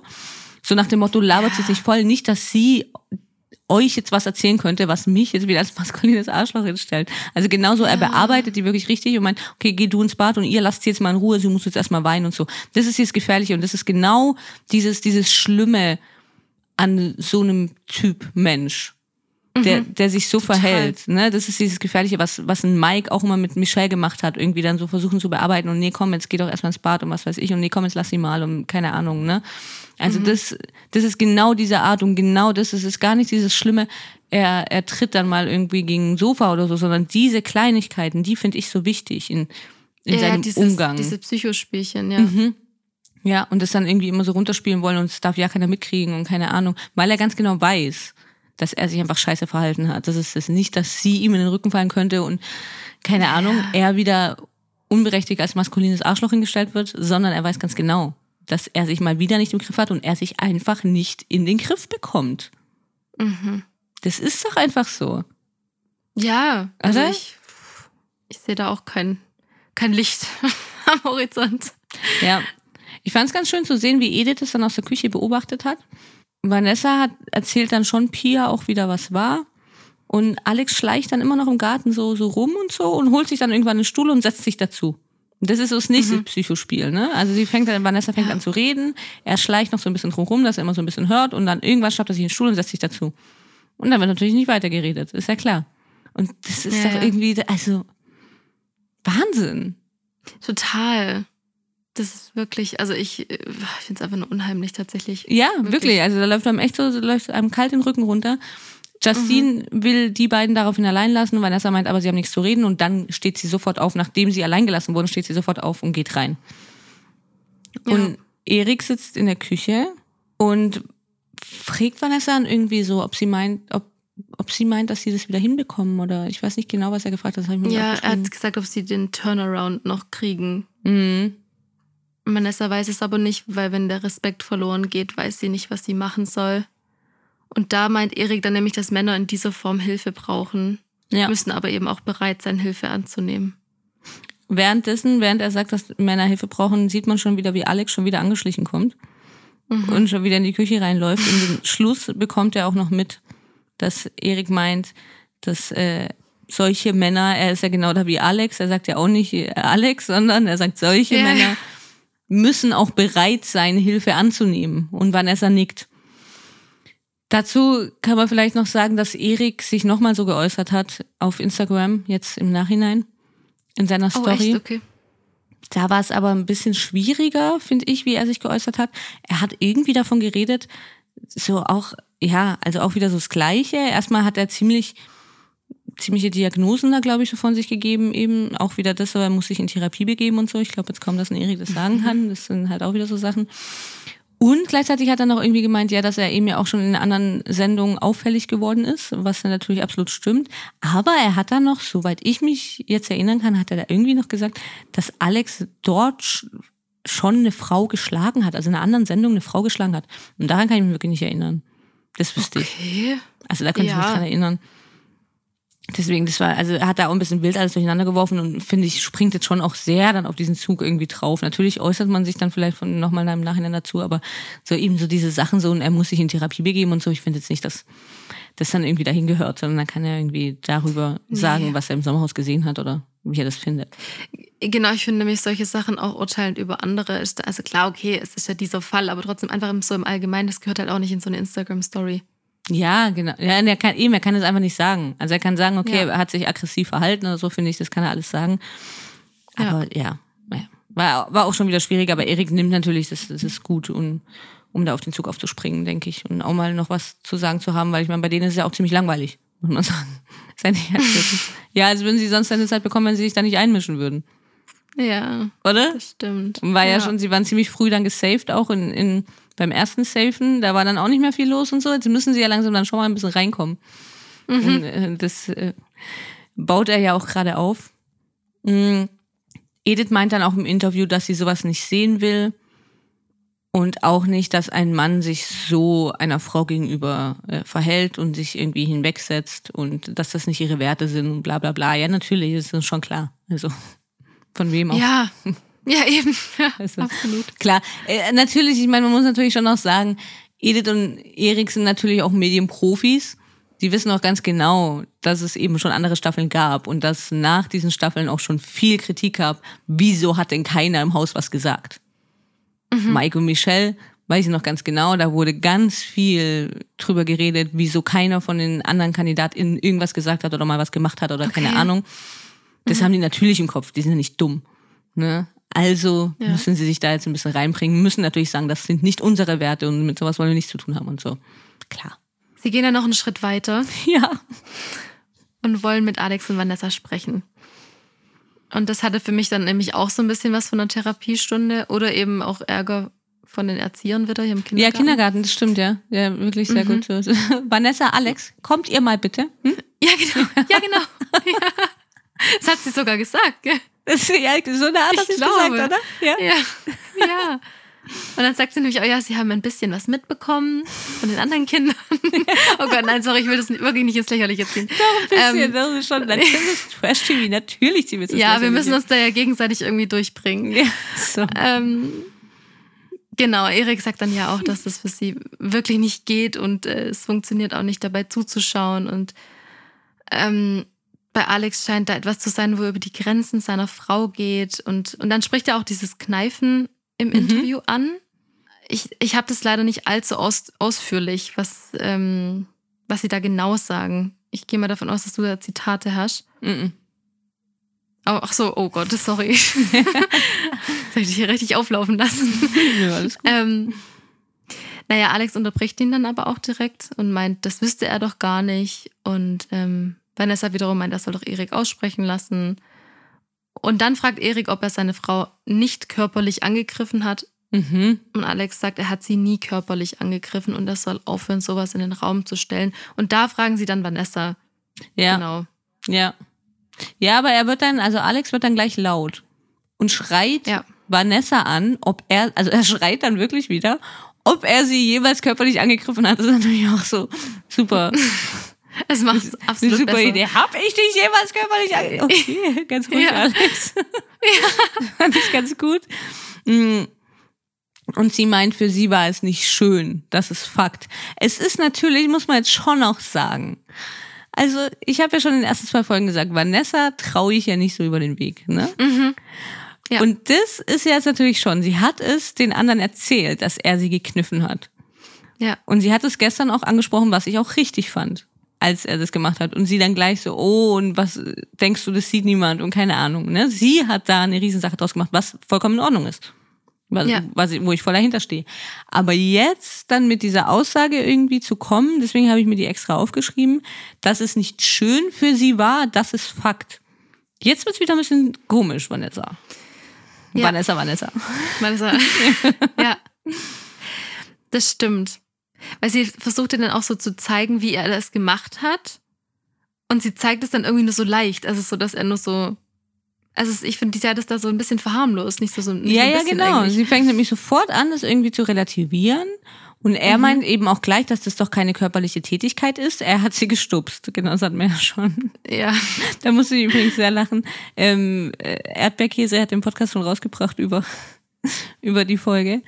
So nach dem Motto, labert sie sich voll, nicht, dass sie euch jetzt was erzählen könnte, was mich jetzt wieder als maskulines Arschloch hinstellt. Also genauso, er bearbeitet die wirklich richtig und meint, okay, geh du ins Bad und ihr lasst sie jetzt mal in Ruhe, sie muss jetzt erstmal weinen und so. Das ist jetzt Gefährliche und das ist genau dieses, dieses Schlimme an so einem Typ Mensch. Der, der sich so verhält. Ne? Das ist dieses Gefährliche, was, was ein Mike auch immer mit Michelle gemacht hat, irgendwie dann so versuchen zu bearbeiten und nee, komm, jetzt geh doch erstmal ins Bad und was weiß ich und nee, komm, jetzt lass sie mal und keine Ahnung, ne? Also das, das ist genau diese Art und genau das, es ist gar nicht dieses Schlimme, er, er tritt dann mal irgendwie gegen ein Sofa oder so, sondern diese Kleinigkeiten, die finde ich so wichtig in, in ja, seinem dieses, Umgang. Diese Psychospielchen, ja. Mhm. Ja, und das dann irgendwie immer so runterspielen wollen und es darf ja keiner mitkriegen und keine Ahnung, weil er ganz genau weiß, dass er sich einfach scheiße verhalten hat. Das ist es nicht, dass sie ihm in den Rücken fallen könnte und keine Ahnung, er wieder unberechtigt als maskulines Arschloch hingestellt wird, sondern er weiß ganz genau, dass er sich mal wieder nicht im Griff hat und er sich einfach nicht in den Griff bekommt. Mhm. Das ist doch einfach so. Ja, also Oder? ich, ich sehe da auch kein, kein Licht am Horizont. Ja. Ich fand es ganz schön zu sehen, wie Edith es dann aus der Küche beobachtet hat. Vanessa hat erzählt dann schon Pia auch wieder, was war. Und Alex schleicht dann immer noch im Garten so, so rum und so und holt sich dann irgendwann einen Stuhl und setzt sich dazu. Das ist so das nächste mhm. Psychospiel, ne? Also sie fängt dann, Vanessa fängt ja. an zu reden, er schleicht noch so ein bisschen drumherum, dass er immer so ein bisschen hört und dann irgendwann schafft er sich einen Stuhl und setzt sich dazu. Und dann wird natürlich nicht weitergeredet, ist ja klar. Und das ist ja, doch irgendwie, also Wahnsinn. Total. Das ist wirklich, also ich, ich finde es einfach nur unheimlich tatsächlich. Ja, wirklich. wirklich. Also da läuft einem echt so, läuft einem kalt den Rücken runter. Justine mhm. will die beiden daraufhin allein lassen. Vanessa meint aber, sie haben nichts zu reden und dann steht sie sofort auf, nachdem sie allein gelassen wurden, steht sie sofort auf und geht rein. Ja. Und Erik sitzt in der Küche und fragt Vanessa dann irgendwie so, ob sie meint, ob, ob sie meint, dass sie das wieder hinbekommen oder ich weiß nicht genau, was er gefragt hat. ja, er hat gesagt, ob sie den Turnaround noch kriegen. Mhm. Vanessa weiß es aber nicht, weil wenn der Respekt verloren geht, weiß sie nicht, was sie machen soll. Und da meint Erik dann nämlich, dass Männer in dieser Form Hilfe brauchen, ja. müssen aber eben auch bereit sein, Hilfe anzunehmen. Währenddessen, während er sagt, dass Männer Hilfe brauchen, sieht man schon wieder, wie Alex schon wieder angeschlichen kommt mhm. und schon wieder in die Küche reinläuft. Und den Schluss bekommt er auch noch mit, dass Erik meint, dass äh, solche Männer, er ist ja genau da wie Alex, er sagt ja auch nicht Alex, sondern er sagt, solche ja. Männer müssen auch bereit sein, Hilfe anzunehmen. Und Vanessa nickt. Dazu kann man vielleicht noch sagen, dass Erik sich nochmal so geäußert hat auf Instagram, jetzt im Nachhinein, in seiner oh, Story. Echt? Okay. Da war es aber ein bisschen schwieriger, finde ich, wie er sich geäußert hat. Er hat irgendwie davon geredet, so auch, ja, also auch wieder so das Gleiche. Erstmal hat er ziemlich, ziemliche Diagnosen da, glaube ich, so von sich gegeben, eben auch wieder das, so, er muss sich in Therapie begeben und so. Ich glaube jetzt kaum, dass ein Erik das sagen kann. Das sind halt auch wieder so Sachen. Und gleichzeitig hat er noch irgendwie gemeint, ja, dass er eben ja auch schon in anderen Sendungen auffällig geworden ist, was dann natürlich absolut stimmt. Aber er hat dann noch, soweit ich mich jetzt erinnern kann, hat er da irgendwie noch gesagt, dass Alex dort schon eine Frau geschlagen hat, also in einer anderen Sendung eine Frau geschlagen hat. Und daran kann ich mich wirklich nicht erinnern. Das wüsste okay. ich. Also da könnte ja. ich mich dran erinnern. Deswegen, das war, also er hat da auch ein bisschen wild alles durcheinander geworfen und finde ich, springt jetzt schon auch sehr dann auf diesen Zug irgendwie drauf. Natürlich äußert man sich dann vielleicht von nochmal im Nachhinein dazu, aber so eben so diese Sachen so und er muss sich in Therapie begeben und so, ich finde jetzt nicht, dass das dann irgendwie dahin gehört, sondern dann kann er irgendwie darüber nee. sagen, was er im Sommerhaus gesehen hat oder wie er das findet. Genau, ich finde nämlich solche Sachen auch urteilend über andere. Ist, also klar, okay, es ist ja dieser Fall, aber trotzdem einfach so im Allgemeinen, das gehört halt auch nicht in so eine Instagram-Story. Ja, genau. Ja, er kann eben, er kann es einfach nicht sagen. Also er kann sagen, okay, ja. er hat sich aggressiv verhalten oder so, finde ich, das kann er alles sagen. Aber ja, ja war, war auch schon wieder schwierig, aber Erik nimmt natürlich, das, das ist gut, um, um da auf den Zug aufzuspringen, denke ich. Und auch mal noch was zu sagen zu haben, weil ich meine, bei denen ist es ja auch ziemlich langweilig, muss man sagen. ja, als würden sie sonst eine Zeit bekommen, wenn sie sich da nicht einmischen würden. Ja. Oder? Das stimmt. War ja, ja schon, sie waren ziemlich früh dann gesaved, auch in, in beim ersten Safen, da war dann auch nicht mehr viel los und so. Jetzt müssen sie ja langsam dann schon mal ein bisschen reinkommen. Mhm. Und, äh, das äh, baut er ja auch gerade auf. Mhm. Edith meint dann auch im Interview, dass sie sowas nicht sehen will. Und auch nicht, dass ein Mann sich so einer Frau gegenüber äh, verhält und sich irgendwie hinwegsetzt und dass das nicht ihre Werte sind und bla bla bla. Ja, natürlich, ist uns schon klar. Also von wem auch. Ja, Ja, eben. Ja, also, absolut. Klar, äh, natürlich, ich meine, man muss natürlich schon auch sagen, Edith und Erik sind natürlich auch Medienprofis. Die wissen auch ganz genau, dass es eben schon andere Staffeln gab und dass nach diesen Staffeln auch schon viel Kritik gab. Wieso hat denn keiner im Haus was gesagt? Mhm. Mike und Michelle, weiß ich noch ganz genau, da wurde ganz viel drüber geredet, wieso keiner von den anderen KandidatInnen irgendwas gesagt hat oder mal was gemacht hat oder okay. keine Ahnung. Das mhm. haben die natürlich im Kopf, die sind ja nicht dumm. Ne? Also ja. müssen sie sich da jetzt ein bisschen reinbringen, müssen natürlich sagen, das sind nicht unsere Werte und mit sowas wollen wir nichts zu tun haben und so. Klar. Sie gehen ja noch einen Schritt weiter. Ja. Und wollen mit Alex und Vanessa sprechen. Und das hatte für mich dann nämlich auch so ein bisschen was von einer Therapiestunde oder eben auch Ärger von den Erziehern wieder hier im Kindergarten. Ja, Kindergarten, das stimmt, ja. Ja, wirklich sehr mhm. gut. Vanessa, Alex, kommt ihr mal bitte? Hm? Ja, genau. Ja, genau. ja. Das hat sie sogar gesagt, gell? Das ist ja so eine Art, hast du gesagt, oder? Ja. ja. ja. Und dann sagt sie nämlich, oh ja, sie haben ein bisschen was mitbekommen von den anderen Kindern. oh Gott, nein, sorry, ich will das wirklich nicht ins Lächerliche ziehen. Doch, ein bisschen, ähm, das ist schon, das ist Trash-TV, natürlich ziehen wir es Ja, wir müssen uns da ja gegenseitig irgendwie durchbringen. Ja, so. Ähm, Genau, Erik sagt dann ja auch, dass das für sie wirklich nicht geht und äh, es funktioniert auch nicht dabei zuzuschauen. Und ähm, bei Alex scheint da etwas zu sein, wo er über die Grenzen seiner Frau geht. Und, und dann spricht er auch dieses Kneifen im Mhm. Interview an. Ich, ich habe das leider nicht allzu aus, ausführlich, was, ähm, was sie da genau sagen. Ich gehe mal davon aus, dass du da Zitate hast. Mhm. Oh, ach so, oh Gott, sorry. Soll ich dich hier richtig auflaufen lassen? Ja, alles gut. ähm, naja, Alex unterbricht ihn dann aber auch direkt und meint, das wüsste er doch gar nicht. Und ähm, Vanessa wiederum meint, er soll doch Erik aussprechen lassen. Und dann fragt Erik, ob er seine Frau nicht körperlich angegriffen hat. Mhm. Und Alex sagt, er hat sie nie körperlich angegriffen und er soll aufhören, sowas in den Raum zu stellen. Und da fragen sie dann Vanessa. Ja, Genau. ja. Ja, aber er wird dann, also Alex wird dann gleich laut und schreit Ja. Vanessa an, ob er, also er schreit dann wirklich wieder, ob er sie jeweils körperlich angegriffen hat. Das ist natürlich auch so super, Es macht eine absolut super besser. Idee. Hab ich dich jemals körperlich angegriffen? Okay, ganz ruhig, Ja. Alex. Fand ich ganz gut. Mm. Und sie meint, für sie war es nicht schön. Das ist Fakt. Es ist natürlich, muss man jetzt schon auch sagen. Also, ich habe ja schon in den ersten zwei Folgen gesagt, Vanessa traue ich ja nicht so über den Weg. Ne? Mhm. Ja. Und das ist jetzt natürlich schon, sie hat es den anderen erzählt, dass er sie gekniffen hat. Ja. Und sie hat es gestern auch angesprochen, was ich auch richtig fand, als er das gemacht hat. Und sie dann gleich so, oh, und was denkst du, das sieht niemand und keine Ahnung. Ne? Sie hat da eine Riesensache draus gemacht, was vollkommen in Ordnung ist. Was, Ja. was, wo ich voll dahinter stehe. Aber jetzt dann mit dieser Aussage irgendwie zu kommen, deswegen habe ich mir die extra aufgeschrieben, dass es nicht schön für sie war, das ist Fakt. Jetzt wird's wieder ein bisschen komisch, Vanessa. Ja. Vanessa, Vanessa. Vanessa. ja. Das stimmt. Weil sie versuchte dann auch so zu zeigen, wie er das gemacht hat. Und sie zeigt es dann irgendwie nur so leicht. Also so, dass er nur so. Also ich finde, sie hat es da so ein bisschen verharmlost, nicht so so. Nicht Ja, so ein ja, genau. eigentlich. Sie fängt nämlich sofort an, das irgendwie zu relativieren. Und er Mhm. meint eben auch gleich, dass das doch keine körperliche Tätigkeit ist. Er hat sie gestupst. Genau, das hatten wir ja schon. Ja. Da musste ich übrigens sehr lachen. Ähm, äh, Erdbeerkäse hat den Podcast schon rausgebracht über, über die Folge.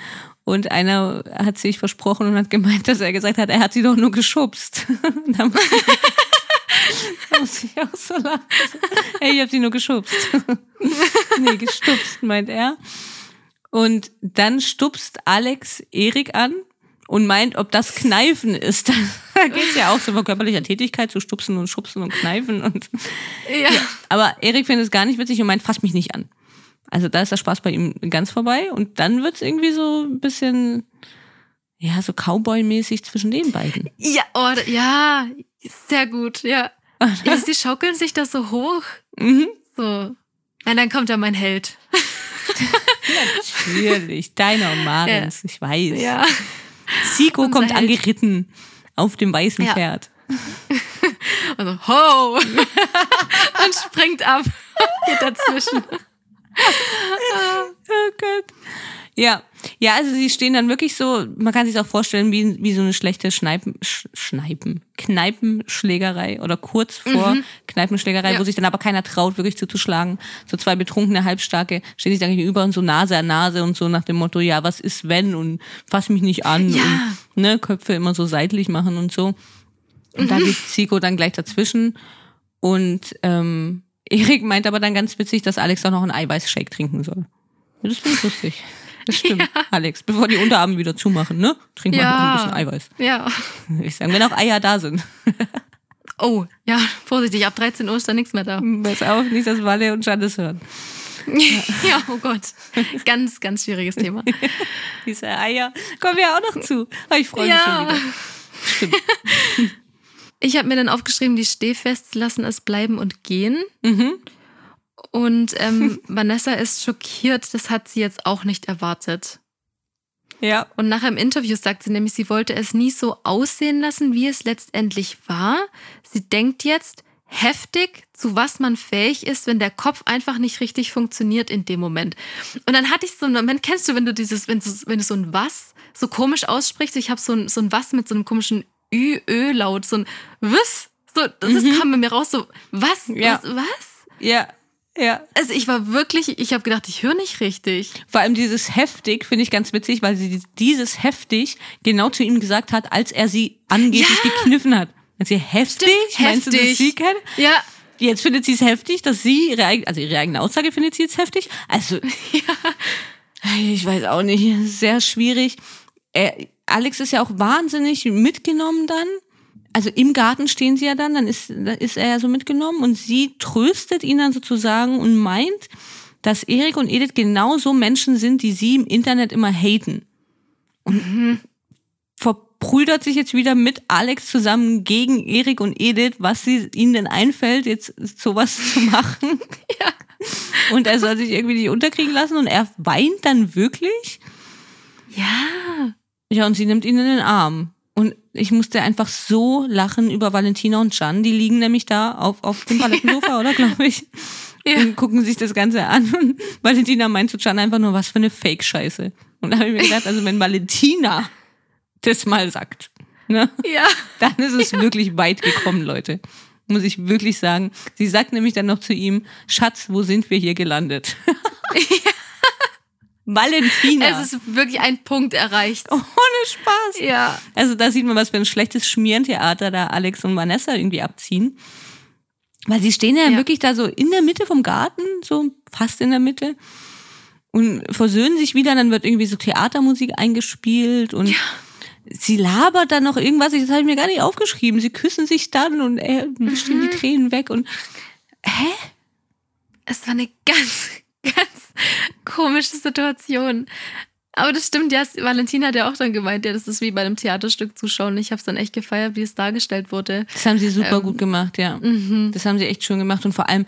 Und einer hat sich versprochen und hat gemeint, dass er gesagt hat, er hat sie doch nur geschubst. da muss ich, auch so lachen. Hey, ich habe sie nur geschubst. nee, gestupst, meint er. Und dann stupst Alex Erik an und meint, ob das Kneifen ist. Da geht's ja auch so von körperlicher Tätigkeit zu stupsen und schubsen und kneifen. Und Ja. aber Erik findet es gar nicht witzig und meint, fass mich nicht an. Also da ist der Spaß bei ihm ganz vorbei. Und dann wird's irgendwie so ein bisschen, ja, so Cowboy-mäßig zwischen den beiden. Ja, oh, ja, sehr gut, ja. ja. Sie schaukeln sich da so hoch. Mhm. So. Und dann kommt ja mein Held. Natürlich, deiner Marens, ich weiß. Ja. Zico Unser kommt Held. angeritten auf dem weißen Ja. Pferd. Also, ho! Und springt ab. Geht dazwischen. Oh Gott. Ja, ja, also sie stehen dann wirklich so, man kann sich auch vorstellen, wie, wie so eine schlechte Schneipen, Sch, Schneipen, Kneipenschlägerei oder kurz vor Kneipenschlägerei, Ja. wo sich dann aber keiner traut, wirklich zuzuschlagen. So zwei betrunkene Halbstarke stehen sich dann gegenüber und so Nase an Nase und so nach dem Motto, ja, was ist wenn und fass mich nicht an Ja. und ne, Köpfe immer so seitlich machen und so. Und da geht Zico dann gleich dazwischen und ähm, Erik meint aber dann ganz witzig, dass Alex doch noch einen Eiweißshake trinken soll. Ja, das finde ich lustig. Das stimmt, Alex. Bevor die Unterarme wieder zumachen, ne? Trink mal noch ein bisschen Eiweiß. Ja. Ich sagen, wenn auch Eier da sind. Oh, ja, vorsichtig, ab 13 Uhr ist da nichts mehr da. Weiß auch nicht, dass Walle und Janis hören. Ja, oh Gott. Ganz, ganz schwieriges Thema. Diese Eier. Kommen wir auch noch zu. Aber ich freue mich schon Ja. wieder. Stimmt. Ich habe mir dann aufgeschrieben, die Stehfest lassen es bleiben und gehen. Mhm. Und ähm, Vanessa ist schockiert, das hat sie jetzt auch nicht erwartet. Ja. Und nachher im Interview sagt sie nämlich, sie wollte es nie so aussehen lassen, wie es letztendlich war. Sie denkt jetzt heftig, zu was man fähig ist, wenn der Kopf einfach nicht richtig funktioniert in dem Moment. Und dann hatte ich so einen Moment, kennst du, wenn du dieses, wenn du, wenn du so ein Was so komisch aussprichst, ich habe so ein, so ein Was mit so einem komischen Ü-Ö-Laut, so ein Was, so, das Mhm. kam bei mir raus, so was, Ja. was, was? Ja. Ja. Also ich war wirklich, ich habe gedacht, ich höre nicht richtig. Vor allem dieses heftig finde ich ganz witzig, weil sie dieses heftig genau zu ihm gesagt hat, als er sie angeblich Ja. gekniffen hat. Hat sie heftig? Stimmt, Meinst du, dass sie kennt? Ja, Jetzt findet sie es heftig, dass sie ihre eigene, also ihre eigene Aussage findet sie jetzt heftig. Also, ich weiß auch nicht, sehr schwierig. Er, Alex ist ja auch wahnsinnig mitgenommen dann. Also im Garten stehen sie ja dann, dann ist, da ist er ja so mitgenommen und sie tröstet ihn dann sozusagen und meint, dass Erik und Edith genauso Menschen sind, die sie im Internet immer haten. Und verbrüdert sich jetzt wieder mit Alex zusammen gegen Erik und Edith, was sie, ihnen denn einfällt, jetzt sowas zu machen. Ja. Und er soll sich irgendwie nicht unterkriegen lassen und er weint dann wirklich. ja. Ja, und sie nimmt ihn in den Arm. Und ich musste einfach so lachen über Valentina und Can. Die liegen nämlich da auf, auf dem Palettensofa, oder glaube ich? Ja. Und gucken sich das Ganze an. Und Valentina meint zu Can einfach nur, was für eine Fake-Scheiße. Und da habe ich mir gedacht, also wenn Valentina das mal sagt, ne, Ja. dann ist es wirklich weit gekommen, Leute. Muss ich wirklich sagen. Sie sagt nämlich dann noch zu ihm, Schatz, wo sind wir hier gelandet? Valentina. Es ist wirklich ein Punkt erreicht. ohne Spaß. Ja. Also da sieht man, was für ein schlechtes Schmierentheater da Alex und Vanessa irgendwie abziehen. Weil sie stehen ja, Ja. wirklich da so in der Mitte vom Garten, so fast in der Mitte. Und versöhnen sich wieder, dann wird irgendwie so Theatermusik eingespielt und sie labert dann noch irgendwas, das habe ich mir gar nicht aufgeschrieben. Sie küssen sich dann und er wischt ihm die Tränen weg und hä? Es war eine ganz, ganz komische Situation. Aber das stimmt, ja, Valentina hat ja auch dann gemeint, ja, das ist wie bei einem Theaterstück zuschauen. Ich habe es dann echt gefeiert, wie es dargestellt wurde. Das haben sie super Ähm, gut gemacht, ja. Mhm. Das haben sie echt schön gemacht und vor allem,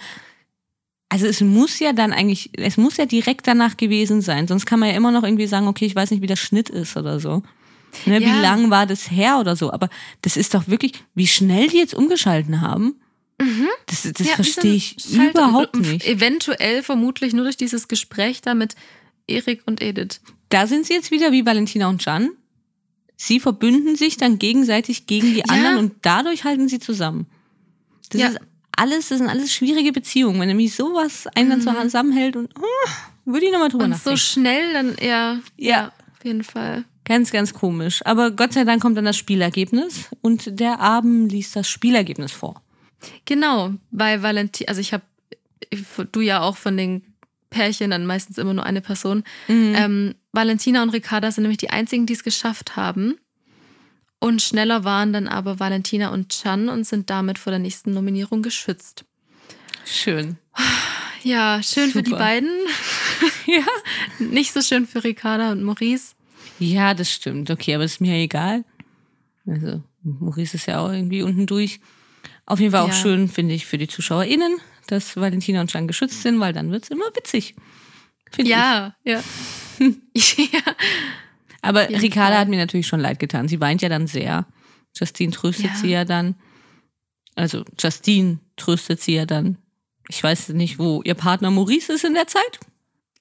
also es muss ja dann eigentlich, es muss ja direkt danach gewesen sein, sonst kann man ja immer noch irgendwie sagen, okay, ich weiß nicht, wie der Schnitt ist oder so. Ne, Ja. Wie lang war das her oder so, aber das ist doch wirklich, wie schnell die jetzt umgeschalten haben, das, das Ja, verstehe ich überhaupt nicht. Eventuell vermutlich nur durch dieses Gespräch da mit Erik und Edith. Da sind sie jetzt wieder wie Valentina und Jan. Sie verbünden sich dann gegenseitig gegen die Ja. anderen und dadurch halten sie zusammen. Das Ja. ist alles, das sind alles schwierige Beziehungen. Wenn nämlich sowas einen dann Mhm. zusammenhält und oh, würde ich nochmal drüber Und nachdenken. so schnell dann eher. Ja. Auf jeden Fall. Ganz, ganz komisch. Aber Gott sei Dank kommt dann das Spielergebnis und der Abend liest das Spielergebnis vor. Genau, weil Valentin, also ich habe, du ja auch von den Pärchen dann meistens immer nur eine Person. Mhm. Ähm, Valentina und Ricarda sind nämlich die einzigen, die es geschafft haben. Und schneller waren dann aber Valentina und Chan und sind damit vor der nächsten Nominierung geschützt. Schön. Ja, schön für die Super. beiden. Ja. Nicht so schön für Ricarda und Maurice. Ja, das stimmt. Okay, aber ist mir egal. Also, Maurice ist ja auch irgendwie unten durch. Auf jeden Fall auch Ja. schön, finde ich, für die ZuschauerInnen, dass Valentina und Jan geschützt sind, weil dann wird's immer witzig. Finde ich. Ja, ja. ja. Aber jeden Ricarda hat mir natürlich schon leid getan. Sie weint ja dann sehr. Justine tröstet Ja. sie ja dann. Also Justine tröstet sie ja dann. Ich weiß nicht, wo ihr Partner Maurice ist in der Zeit.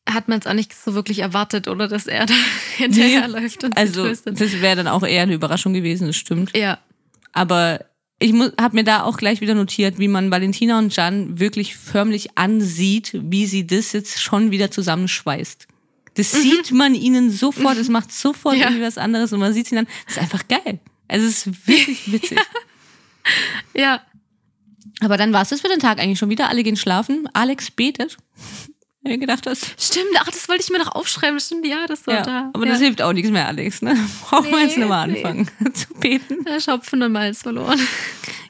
Hat man es auch nicht so wirklich erwartet, oder dass er da hinterherläuft und sie Also tröstet. das wäre dann auch eher eine Überraschung gewesen, das stimmt. Ja, Aber ich habe mir da auch gleich wieder notiert, wie man Valentina und Jan wirklich förmlich ansieht, wie sie das jetzt schon wieder zusammenschweißt. Das sieht man ihnen sofort, es macht sofort Mhm. Ja. irgendwie was anderes und man sieht sie dann, das ist einfach geil. Also es ist wirklich witzig. ja. Aber dann war es das für den Tag eigentlich schon wieder. Alle gehen schlafen. Alex betet. Gedacht, das. Stimmt, ach, das wollte ich mir noch aufschreiben. Stimmt, ja, das war Ja, da. aber ja. das hilft auch nichts mehr, Alex. Ne? Brauchen wir Nee, jetzt nicht mal nee. anfangen zu beten. Der Schopfen und Malz verloren.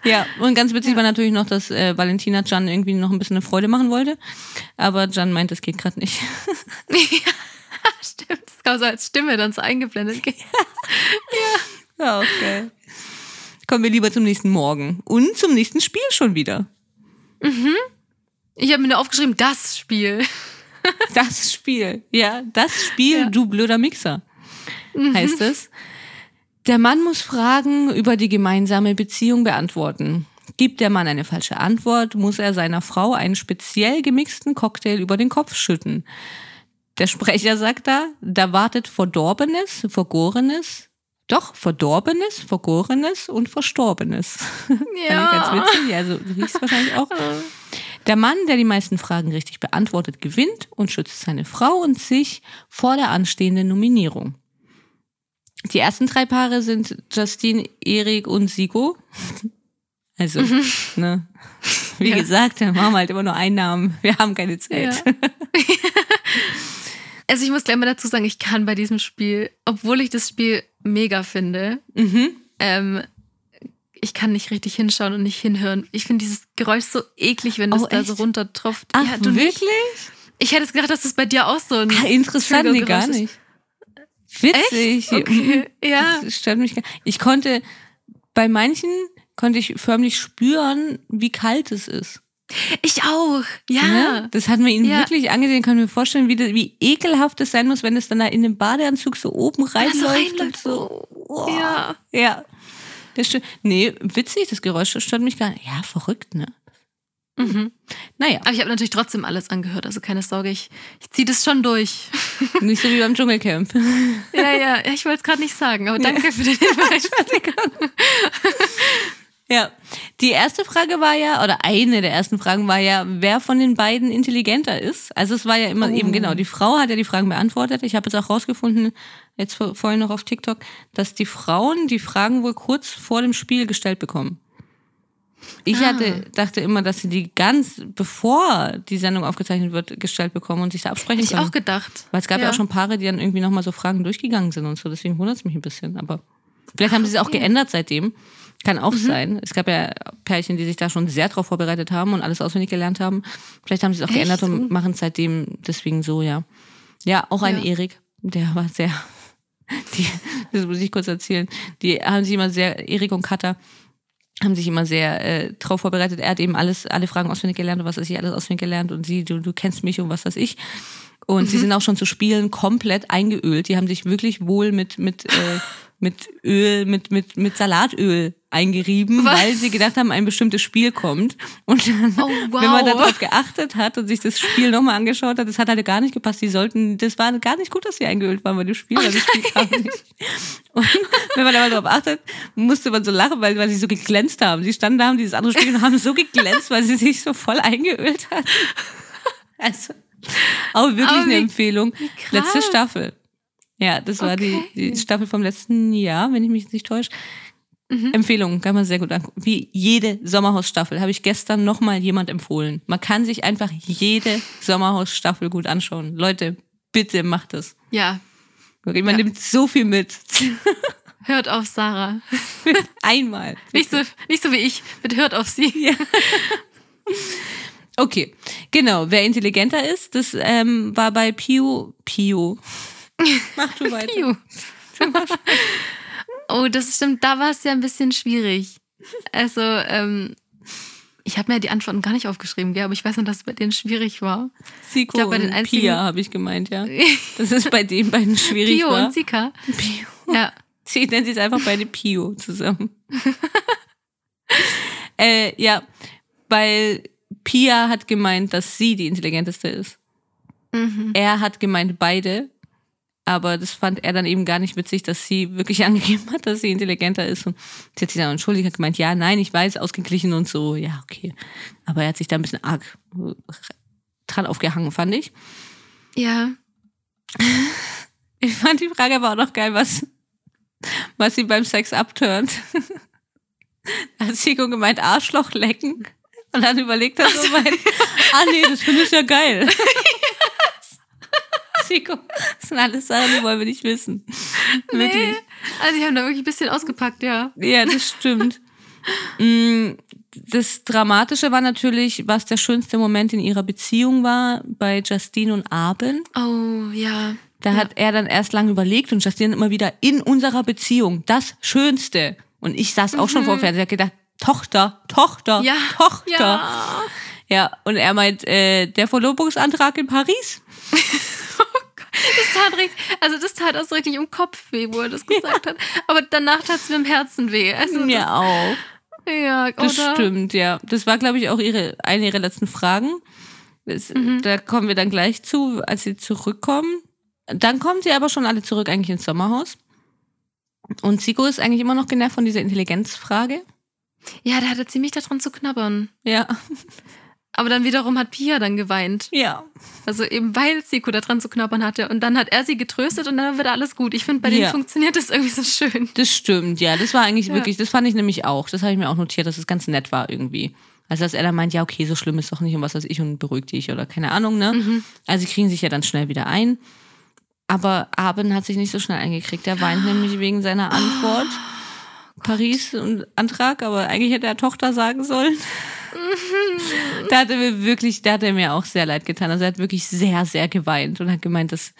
Ja, und ganz witzig Ja. war natürlich noch, dass äh, Valentina Jan irgendwie noch ein bisschen eine Freude machen wollte. Aber Jan meint, das geht gerade nicht. Stimmt, das kam so als Stimme dann so eingeblendet. Ja, okay. Kommen wir lieber zum nächsten Morgen. Und zum nächsten Spiel schon wieder. Ich habe mir nur aufgeschrieben, das Spiel. Das Spiel. Ja, das Spiel, Ja. du blöder Mixer. Heißt es. Der Mann muss Fragen über die gemeinsame Beziehung beantworten. Gibt der Mann eine falsche Antwort, muss er seiner Frau einen speziell gemixten Cocktail über den Kopf schütten. Der Sprecher sagt da, da wartet Verdorbenes, Vergorenes, doch, Verdorbenes, Vergorenes und Verstorbenes. Fand ich ganz witzig. Ja, also du riechst wahrscheinlich auch. Der Mann, der die meisten Fragen richtig beantwortet, gewinnt und schützt seine Frau und sich vor der anstehenden Nominierung. Die ersten drei Paare sind Justine, Erik und Sigo. Also, mhm. ne, wie ja. gesagt, wir haben halt immer nur einen Namen. Wir haben keine Zeit. Ja. also ich muss gleich mal dazu sagen, ich kann bei diesem Spiel, obwohl ich das Spiel mega finde, mhm. ähm, ich kann nicht richtig hinschauen und nicht hinhören. Ich finde dieses Geräusch so eklig, wenn das oh, da so runtertropft. Ach, ja, du wirklich? Ich hätte es gedacht, dass das bei dir auch so ein ah, interessant, nee, gar nicht. Witzig. Echt? Okay. Ja. Das stört mich gar Ich konnte bei manchen konnte ich förmlich spüren, wie kalt es ist. Ich auch, ja. Ne? Das hat man ihnen ja. wirklich angesehen. Kann mir vorstellen, wie, das, wie ekelhaft es sein muss, wenn es dann da in den Badeanzug so oben reinläuft. Ja, so so. Oh. Ja. Ja. Das stimmt. Nee, witzig, das Geräusch stört mich gar nicht. Ja, verrückt, ne? Mhm. Naja. Aber ich habe natürlich trotzdem alles angehört, also keine Sorge, ich, ich ziehe das schon durch. Nicht so wie beim Dschungelcamp. Ja, ja, ich wollte es gerade nicht sagen, aber danke ja. für den Hinweis. Ja, die erste Frage war ja, oder eine der ersten Fragen war ja, wer von den beiden intelligenter ist. Also es war ja immer oh. eben genau, die Frau hat ja die Fragen beantwortet. Ich habe jetzt auch rausgefunden, jetzt vorhin noch auf TikTok, dass die Frauen die Fragen wohl kurz vor dem Spiel gestellt bekommen. Ich ah. hatte, dachte immer, dass sie die ganz bevor die Sendung aufgezeichnet wird, gestellt bekommen und sich da absprechen Hätte können. Ich auch gedacht. Weil es gab ja. ja auch schon Paare, die dann irgendwie nochmal so Fragen durchgegangen sind und so. Deswegen wundert es mich ein bisschen. Aber vielleicht haben sie es auch geändert seitdem. Kann auch mhm. sein. Es gab ja Pärchen, die sich da schon sehr drauf vorbereitet haben und alles auswendig gelernt haben. Vielleicht haben sie es auch Echt? geändert und machen es seitdem deswegen so, ja. Ja, auch ein ja. Erik, der war sehr, die, das muss ich kurz erzählen. Die haben sich immer sehr, Erik und Katha, haben sich immer sehr äh, drauf vorbereitet. Er hat eben alles, alle Fragen auswendig gelernt und was weiß ich, alles auswendig gelernt und sie, du, du kennst mich und was weiß ich. Und mhm. sie sind auch schon zu Spielen komplett eingeölt. Die haben sich wirklich wohl mit, mit, äh, mit Öl, mit, mit, mit Salatöl eingerieben, Was? weil sie gedacht haben, ein bestimmtes Spiel kommt. Und dann, oh, wow. wenn man darauf geachtet hat und sich das Spiel nochmal angeschaut hat, das hat halt gar nicht gepasst. Die sollten, das war gar nicht gut, dass sie eingeölt waren bei dem Spiel, weil das Spiel kam nicht. Und wenn man aber darauf achtet, musste man so lachen, weil, weil sie so geglänzt haben. Sie standen da, haben dieses andere Spiel und haben so geglänzt, weil sie sich so voll eingeölt hat. Also, auch wirklich aber eine Empfehlung. Letzte Staffel. Ja, das war okay. die, die Staffel vom letzten Jahr, wenn ich mich nicht täusche. Mhm. Empfehlung, kann man sehr gut angucken. Wie jede Sommerhausstaffel habe ich gestern nochmal jemand empfohlen. Man kann sich einfach jede Sommerhausstaffel gut anschauen. Leute, bitte macht es. Ja. Man ja. nimmt so viel mit. Hört auf Sarah. Einmal. Nicht so, nicht so wie ich. Bitte hört auf sie. Ja. Okay, genau. Wer intelligenter ist, das ähm, war bei Pio. Pio. Mach du weiter. Pio. Oh, das stimmt, da war es ja ein bisschen schwierig. Also, ähm, ich habe mir die Antworten gar nicht aufgeschrieben, gell? aber ich weiß noch, dass es bei denen schwierig war. Siko glaub, bei den und Pia habe ich gemeint, ja. Das ist bei den beiden schwierig Pio war. und Sika. Pio. Ja. Sie nennen sich einfach beide Pio zusammen. äh, ja, weil Pia hat gemeint, dass sie die intelligenteste ist. Mhm. Er hat gemeint, beide. Aber das fand er dann eben gar nicht witzig, dass sie wirklich angegeben hat, dass sie intelligenter ist. Und sie hat sich dann entschuldigt, hat gemeint, ja, nein, ich weiß, ausgeglichen und so. Ja, okay. Aber er hat sich da ein bisschen arg dran aufgehangen, fand ich. Ja. Ich fand die Frage aber auch noch geil, was, was sie beim Sex abturnt. Da hat Chico gemeint, Arschloch lecken. Und dann überlegt er so, mein, ah nee, das finde ich ja geil. Chico. Das sind alles Sachen, die wollen wir nicht wissen. Wirklich. Nee. Also, ich habe da wirklich ein bisschen ausgepackt, ja. Ja, das stimmt. Mm, das Dramatische war natürlich, was der schönste Moment in ihrer Beziehung war bei Justine und Abend. Oh, ja. Da ja. hat er dann erst lange überlegt und Justine immer wieder in unserer Beziehung das Schönste. Und ich saß auch mhm. schon vor Fernseher, gedacht, Tochter, Tochter, ja. Tochter. Ja. ja, und er meint, äh, der Verlobungsantrag in Paris. Das tat richtig, also das tat auch so richtig im Kopf weh, wo er das gesagt ja. hat. Aber danach tat es mir im Herzen weh. Also mir das, auch. Ja, oder? Das stimmt, ja. Das war, glaube ich, auch ihre, eine ihrer letzten Fragen. Das, mhm. Da kommen wir dann gleich zu, als sie zurückkommen. Dann kommen sie aber schon alle zurück eigentlich ins Sommerhaus. Und Zico ist eigentlich immer noch genervt von dieser Intelligenzfrage. Ja, da hat er ziemlich daran zu knabbern. Ja. Aber dann wiederum hat Pia dann geweint. Ja. Also eben weil Siko da dran zu knabbern hatte. Und dann hat er sie getröstet und dann wird alles gut. Ich finde, bei Ja. denen funktioniert das irgendwie so schön. Das stimmt, ja. Das war eigentlich Ja. wirklich, das fand ich nämlich auch. Das habe ich mir auch notiert, dass es ganz nett war irgendwie. Also, dass er dann meint, ja, okay, so schlimm ist doch nicht und was weiß ich und beruhigt dich oder keine Ahnung, ne? Mhm. Also, sie kriegen sich ja dann schnell wieder ein. Aber Abend hat sich nicht so schnell eingekriegt. Er weint nämlich wegen seiner Antwort. Paris und Antrag, aber eigentlich hätte er Tochter sagen sollen. da hat er mir wirklich, da hat er mir auch sehr leid getan. Also er hat wirklich sehr, sehr geweint und hat gemeint, dass,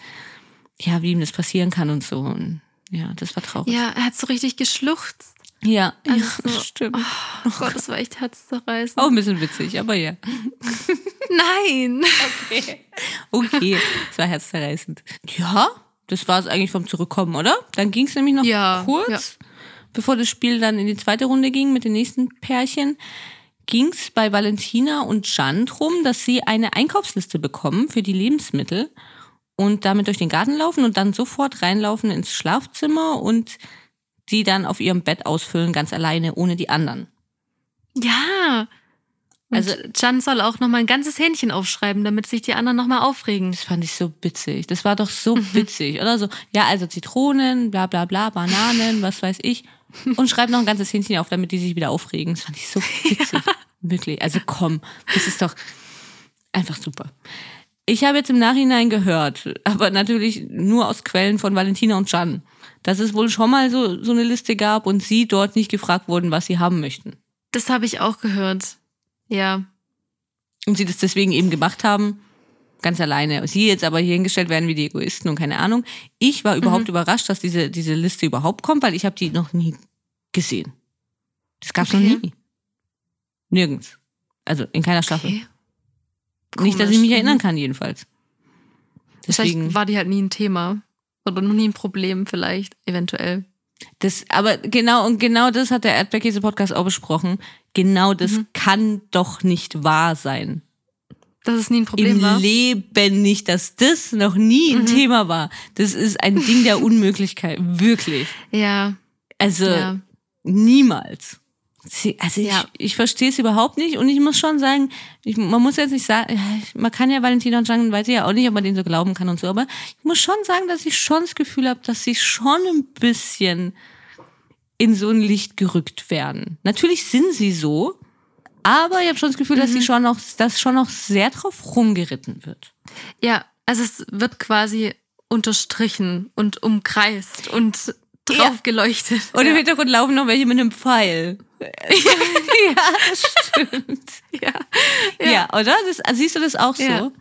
ja, wie ihm das passieren kann und so. Und ja, das war traurig. Ja, er hat so richtig geschluchzt. Ja, Also ja so- stimmt. Oh Gott, das war echt herzzerreißend. Auch ein bisschen witzig, aber ja. Nein! Okay. Okay, das war herzzerreißend. Ja, das war es eigentlich vom Zurückkommen, oder? Dann ging es nämlich noch Ja, kurz, ja. Bevor das Spiel dann in die zweite Runde ging mit den nächsten Pärchen, ging es bei Valentina und Jan drum, dass sie eine Einkaufsliste bekommen für die Lebensmittel und damit durch den Garten laufen und dann sofort reinlaufen ins Schlafzimmer und die dann auf ihrem Bett ausfüllen, ganz alleine, ohne die anderen. Ja. Und Also- also Jan soll auch noch mal ein ganzes Hähnchen aufschreiben, damit sich die anderen noch mal aufregen. Das fand ich so witzig. Das war doch so witzig, oder so? Ja, also Zitronen, bla bla bla, Bananen, was weiß ich. Und schreib noch ein ganzes Hähnchen auf, damit die sich wieder aufregen. Das fand ich so witzig. Wirklich. Also komm, das ist doch einfach super. Ich habe jetzt im Nachhinein gehört, aber natürlich nur aus Quellen von Valentina und Jan, dass es wohl schon mal so, so eine Liste gab und sie dort nicht gefragt wurden, was sie haben möchten. Das habe ich auch gehört. Ja. Und sie das deswegen eben gemacht haben, ganz alleine. Sie jetzt aber hier hingestellt werden wie die Egoisten und keine Ahnung. Ich war überhaupt überrascht, dass diese, diese Liste überhaupt kommt, weil ich habe die noch nie gesehen. Das gab's Okay. noch nie. Nirgends. Also in keiner Staffel. Okay. Nicht, dass ich mich Mhm. erinnern kann, jedenfalls. Deswegen, Vielleicht war die halt nie ein Thema. Oder noch nie ein Problem, vielleicht, eventuell. das, aber genau, und genau das hat der Erdbeerkäse-Podcast auch besprochen. Genau das Mhm. kann doch nicht wahr sein. Dass es nie ein Problem Im war. Leben nicht, dass das noch nie ein Mhm. Thema war. Das ist ein Ding der Unmöglichkeit. Wirklich. Ja. Also ja. niemals. Also ich, Ja. ich verstehe es überhaupt nicht und ich muss schon sagen, ich, man muss jetzt nicht sagen, man kann ja Valentina und Jean, weiß ich ja auch nicht, ob man denen so glauben kann und so, aber ich muss schon sagen, dass ich schon das Gefühl habe, dass sie schon ein bisschen in so ein Licht gerückt werden. Natürlich sind sie so, aber ich habe schon das Gefühl, dass sie Mhm. schon noch, dass schon noch sehr drauf rumgeritten wird. Ja, also es wird quasi unterstrichen und umkreist und drauf geleuchtet. Und im ja. Hintergrund laufen noch welche mit einem Pfeil. ja, das stimmt. ja. Ja, oder? Das, also siehst du das auch so? Ja.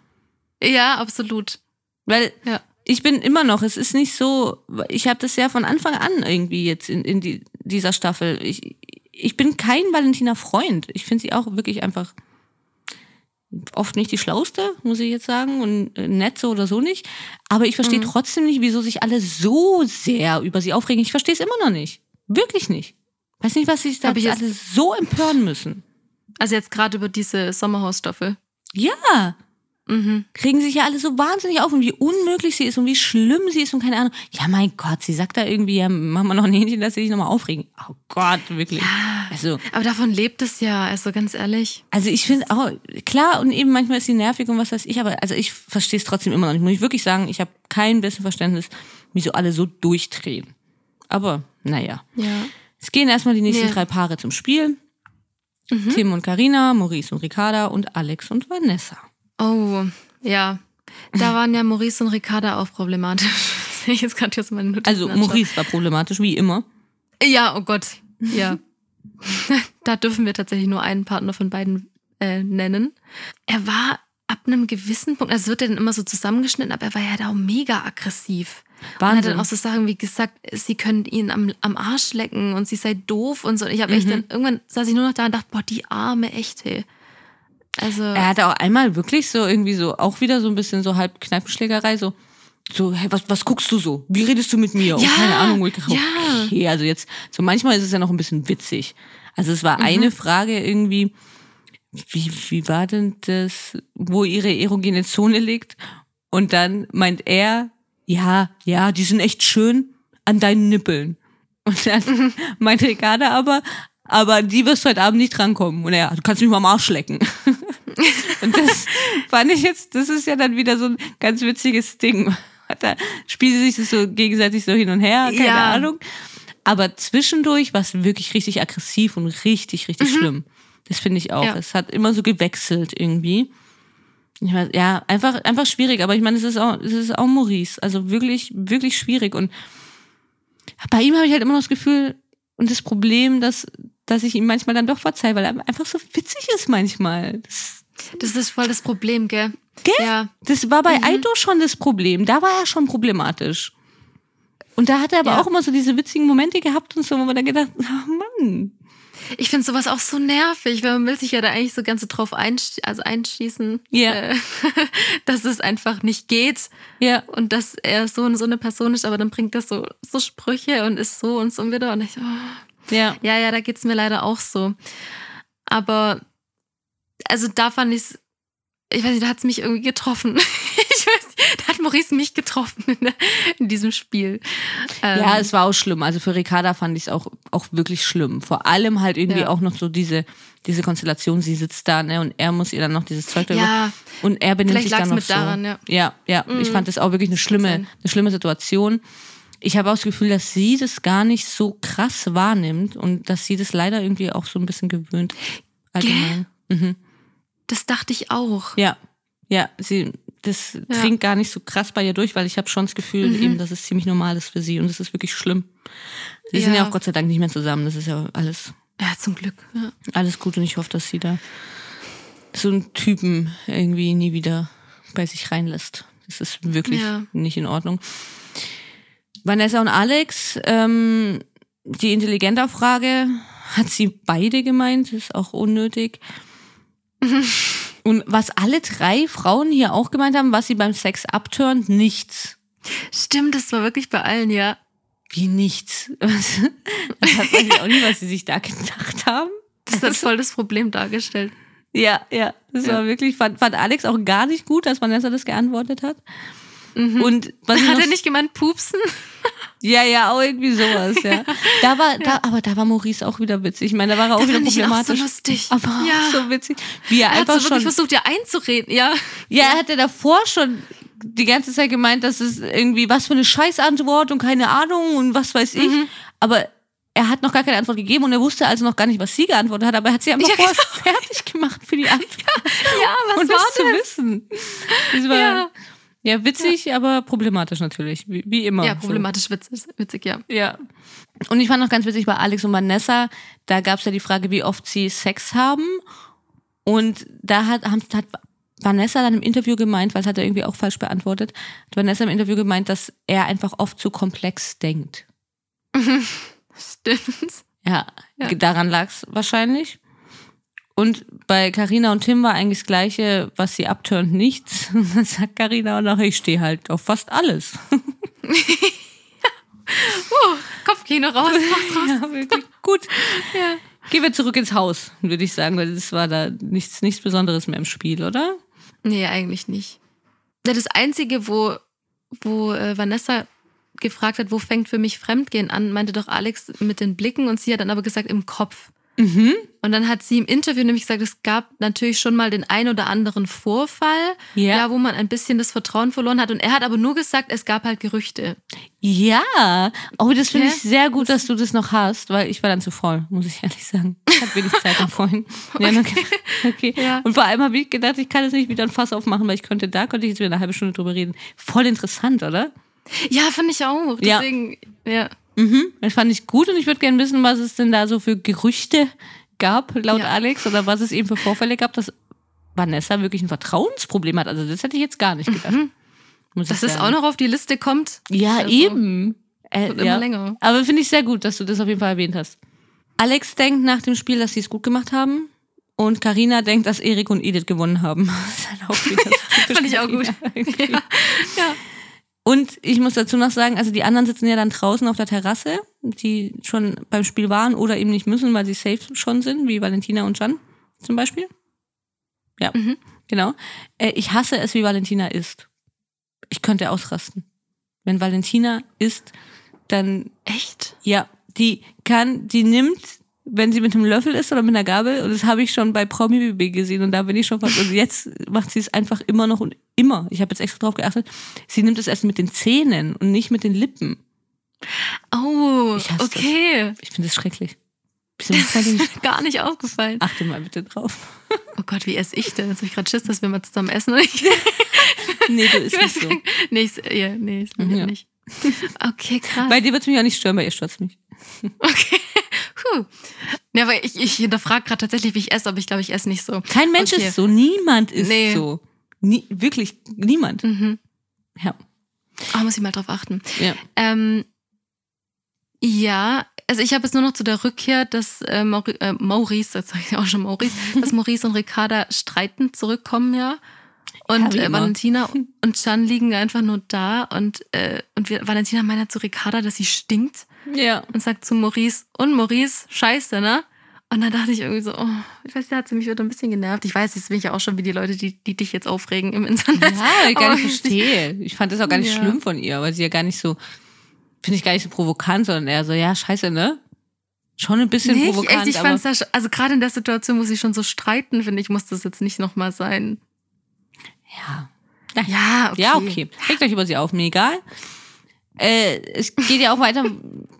ja, absolut. Weil Ja. ich bin immer noch, es ist nicht so, ich habe das ja von Anfang an irgendwie jetzt in, in die, dieser Staffel. Ich, ich bin kein Valentina-Freund. Ich finde sie auch wirklich einfach oft nicht die schlauste, muss ich jetzt sagen, und äh, nett so oder so nicht. Aber ich verstehe Mhm. trotzdem nicht, wieso sich alle so sehr über sie aufregen. Ich verstehe es immer noch nicht. Wirklich nicht. Weiß nicht, was sich da alle so empören müssen. Also jetzt gerade über diese Sommerhausstaffel. Ja, Mhm. kriegen sich ja alle so wahnsinnig auf und wie unmöglich sie ist und wie schlimm sie ist und keine Ahnung. Ja, mein Gott, sie sagt da irgendwie, ja, mach mal noch ein Hähnchen, dass sie sich nochmal aufregen. Oh Gott, wirklich. Also, Aber davon lebt es ja, also ganz ehrlich. also ich finde auch, klar, und eben manchmal ist sie nervig und was weiß ich, aber also ich verstehe es trotzdem immer noch nicht. Muss ich wirklich sagen, ich habe kein besseres Verständnis, wieso alle so durchdrehen. Aber, naja. Ja. Es gehen erstmal die nächsten Ja. drei Paare zum Spiel. Tim und Karina, Maurice und Ricarda und Alex und Vanessa. Oh, ja. Da waren ja Maurice und Ricarda auch problematisch. Sehe ich jetzt gerade meine Notizen Also anschaue. Maurice war problematisch, wie immer. Ja, oh Gott. Ja. da dürfen wir tatsächlich nur einen Partner von beiden äh, nennen. Er war ab einem gewissen Punkt, also es wird ja dann immer so zusammengeschnitten, aber er war ja da auch mega aggressiv. Und hat Wahnsinn. dann auch so Sachen wie gesagt, sie können ihn am, am Arsch lecken und sie sei doof und so. Und ich habe echt Mhm. dann, irgendwann saß ich nur noch da und dachte, boah, die arme echt, hey. Also, Er hatte auch einmal wirklich so irgendwie so, auch wieder so ein bisschen so halb Kneipenschlägerei, so, so, hey, was, was guckst du so? Wie redest du mit mir? Und Ja, keine Ahnung, wo ich dachte, ja. okay, also jetzt, so manchmal ist es ja noch ein bisschen witzig. Also es war Mhm. eine Frage irgendwie, wie, wie war denn das, wo ihre erogene Zone liegt? Und dann meint er, ja, ja, die sind echt schön an deinen Nippeln. Und dann meint Ricarda aber, aber die wirst du heute Abend nicht drankommen. Und er, du kannst mich mal am Arsch lecken. Und das fand ich jetzt, das ist ja dann wieder so ein ganz witziges Ding. Da spielen sie sich das so gegenseitig so hin und her, keine Ja. Ahnung. Aber zwischendurch war es wirklich richtig aggressiv und richtig, richtig schlimm. Das finde ich auch. Ja. Es hat immer so gewechselt irgendwie. Ich weiß, ja, einfach, einfach schwierig. Aber ich meine, es ist auch, es ist auch Maurice. Also wirklich, wirklich schwierig. Und bei ihm habe ich halt immer noch das Gefühl und das Problem, dass, dass ich ihm manchmal dann doch verzeihe, weil er einfach so witzig ist manchmal. Das, Das ist voll das Problem, gell? Gell? Ja. das war bei Aito schon das Problem. Da war er schon problematisch. Und da hat er aber Ja. auch immer so diese witzigen Momente gehabt und so, wo man dann gedacht, oh Mann. Ich finde sowas auch so nervig, weil man will sich ja da eigentlich so ganz so drauf einsch also einschießen, Ja. äh, dass es einfach nicht geht Ja, und dass er so und so eine Person ist, aber dann bringt er so, so Sprüche und ist so und so wieder und ich, oh. ja. ja, ja, da geht's mir leider auch so. Aber, also da fand ich's, ich weiß nicht, da hat's mich irgendwie getroffen. ich weiß nicht, da hat Maurice mich getroffen in, der, in diesem Spiel. Ähm, Ja, es war auch schlimm. Also für Ricarda fand ich es auch, auch wirklich schlimm. Vor allem halt irgendwie Ja. auch noch so diese, diese Konstellation, sie sitzt da, ne, und er muss ihr dann noch dieses Zeug darüber. Ja. Und er benimmt Vielleicht sich dann noch mit so. daran, ja. Ja, ja. Ich Mhm. fand das auch wirklich eine schlimme, eine schlimme Situation. Ich habe auch das Gefühl, dass sie das gar nicht so krass wahrnimmt und dass sie das leider irgendwie auch so ein bisschen gewöhnt. Allgemein. Mhm. Das dachte ich auch. Ja, ja, sie, das dringt gar nicht so krass bei ihr durch, weil ich habe schon das Gefühl, Mhm. eben, dass es ziemlich normal ist für sie und es ist wirklich schlimm. Sie sind ja Ja. auch Gott sei Dank nicht mehr zusammen. Das ist ja alles, Ja, zum Glück. Ja. alles gut und ich hoffe, dass sie da so einen Typen irgendwie nie wieder bei sich reinlässt. Das ist wirklich Ja. nicht in Ordnung. Vanessa und Alex, ähm, die Intelligenter-Frage hat sie beide gemeint, ist auch unnötig. Und was alle drei Frauen hier auch gemeint haben, was sie beim Sex abturnt, nichts. Stimmt, das war wirklich bei allen, ja. Wie nichts. Was, das hat man auch nicht, was sie sich da gedacht haben. Das hat voll das Problem dargestellt. Ja, ja, das Ja. war wirklich, fand, fand Alex auch gar nicht gut, dass Vanessa das geantwortet hat. Mhm. Und was ich Hat er nicht gemeint, pupsen? Ja, ja, auch irgendwie sowas, ja. Da war, da, aber da war Maurice auch wieder witzig. Ich meine, da war er auch Da wieder ihn auch so problematisch. lustig. Aber Ja. so witzig. Wie er Er hat einfach so wirklich schon. versucht, ja einzureden, ja. Ja, er hatte davor schon die ganze Zeit gemeint, dass es irgendwie was für eine Scheißantwort und keine Ahnung und was weiß ich. Mhm. Aber er hat noch gar keine Antwort gegeben und er wusste also noch gar nicht, was sie geantwortet hat, aber er hat sie einfach Ja, vorher fertig gemacht für die Antwort. Ja, was und war das zu wissen. Das war ja, Ja. witzig, aber problematisch natürlich, wie, wie immer. Ja, So. problematisch witzig, witzig, ja. Ja. Und ich fand noch ganz witzig bei Alex und Vanessa, da gab es ja die Frage, wie oft sie Sex haben. Und da hat, hat Vanessa dann im Interview gemeint, weil es hat er irgendwie auch falsch beantwortet, hat Vanessa im Interview gemeint, dass er einfach oft zu komplex denkt. Stimmt. Ja, Ja. daran lag es wahrscheinlich. Und bei Carina und Tim war eigentlich das Gleiche, was sie abturnt, nichts. Und dann sagt Carina auch noch, ich stehe halt auf fast alles. Uh, Kopfkino raus, raus, raus. Ja, wirklich. Gut. Ja. Gehen wir zurück ins Haus, würde ich sagen, weil das war da nichts, nichts Besonderes mehr im Spiel, oder? Nee, eigentlich nicht. Das Einzige, wo, wo äh, Vanessa gefragt hat, wo fängt für mich Fremdgehen an, meinte doch Alex mit den Blicken und sie hat dann aber gesagt im Kopf. Mhm. Und dann hat sie im Interview nämlich gesagt, es gab natürlich schon mal den ein oder anderen Vorfall, Ja. ja, wo man ein bisschen das Vertrauen verloren hat. Und er hat aber nur gesagt, es gab halt Gerüchte. Ja. Oh, das finde Ja. ich sehr gut, dass du das noch hast, weil ich war dann zu voll, muss ich ehrlich sagen. Ich hatte wenig Zeit am Vorhin. Ja, okay. okay. Ja. Und vor allem habe ich gedacht, ich kann jetzt nicht wieder ein Fass aufmachen, weil ich könnte, da könnte ich jetzt wieder eine halbe Stunde drüber reden. Voll interessant, oder? Ja, fand ich auch. Ja. Deswegen, ja. Mhm. Das fand ich gut und ich würde gerne wissen, was es denn da so für Gerüchte gab, laut Ja. Alex, oder was es eben für Vorfälle gab, dass Vanessa wirklich ein Vertrauensproblem hat. Also das hätte ich jetzt gar nicht gedacht. Muss Dass es auch noch auf die Liste kommt, Ja, Also, eben. Äh, wird ja. immer länger. Aber finde ich sehr gut, dass du das auf jeden Fall erwähnt hast. Alex denkt nach dem Spiel, dass sie es gut gemacht haben. Und Karina denkt, dass Erik und Edith gewonnen haben. Das ist halt auch wieder Fand ich auch gut. Ja. Ja. Und ich muss dazu noch sagen, also die anderen sitzen ja dann draußen auf der Terrasse, die schon beim Spiel waren oder eben nicht müssen, weil sie safe schon sind, wie Valentina und Jan zum Beispiel. Ja, Mhm. genau. Äh, ich hasse es, wie Valentina ist. Ich könnte ausrasten. Wenn Valentina ist, dann Echt? ja, die kann, die nimmt wenn sie mit einem Löffel isst oder mit einer Gabel. Und das habe ich schon bei Promi BB gesehen. Und da bin ich schon fast. Und jetzt macht sie es einfach immer noch und immer. Ich habe jetzt extra drauf geachtet. Sie nimmt es erst mit den Zähnen und nicht mit den Lippen. Oh, Ich okay. Ich finde das schrecklich. Bisschen Gar nicht aufgefallen. Achte mal bitte drauf. Oh Gott, wie esse ich denn? Jetzt habe ich gerade Schiss, dass wir mal zusammen essen. Ich, Nee, du isst ich nicht so. Nee, ich, ja, nee, ich ja. nicht. Okay, krass. Bei dir wird es mich auch nicht stören, bei ihr stört mich. Okay. Puh. Ja, aber ich, ich hinterfrage gerade tatsächlich, wie ich esse, aber ich glaube, ich esse nicht so. Kein Mensch Okay. ist so. Niemand ist Nee. so. Nie, wirklich niemand. Mhm. Ja. Oh, muss ich mal drauf achten. ja. Ähm, ja, also ich habe jetzt nur noch zu der Rückkehr, dass äh, äh, Maurice, jetzt sage ich auch schon Maurice, dass Maurice und Ricarda streitend zurückkommen, ja. Und äh. Valentina und Chan liegen einfach nur da und, äh, und wir, Valentina meint zu Ricarda, dass sie stinkt Ja. und sagt zu Maurice, und Maurice, scheiße, ne? Und dann dachte ich irgendwie so, oh, ich weiß, da hat sie mich wieder ein bisschen genervt. Ich weiß, jetzt bin ich ja auch schon wie die Leute, die, die dich jetzt aufregen im Internet. Ja, ich gar nicht verstehe. Ich fand das auch gar nicht Ja. schlimm von ihr, weil sie ja gar nicht so, finde ich gar nicht so provokant, sondern eher so, ja, scheiße, ne? Schon ein bisschen Nee, provokant, echt, ich fand's da, also gerade in der Situation, wo sie schon so streiten, finde ich, muss das jetzt nicht nochmal sein. Ja. Ja, okay. Ja, okay. Regt euch über sie auf, mir egal. Äh, es geht ja auch weiter,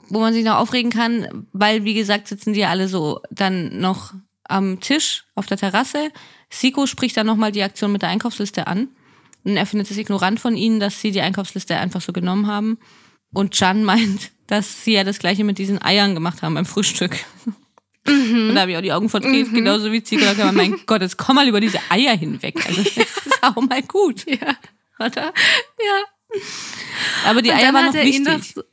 wo man sich noch aufregen kann, weil, wie gesagt, sitzen die ja alle so dann noch am Tisch auf der Terrasse. Siko spricht dann nochmal die Aktion mit der Einkaufsliste an. Und er findet es ignorant von ihnen, dass sie die Einkaufsliste einfach so genommen haben. Und Jan meint, dass sie ja das gleiche mit diesen Eiern gemacht haben beim Frühstück. Und da habe ich auch die Augen verdreht, genauso wie man, mein Gott, jetzt komm mal über diese Eier hinweg. Also das ist auch mal gut, Ja. oder? ja. Aber die Und Eier waren noch wichtig. doch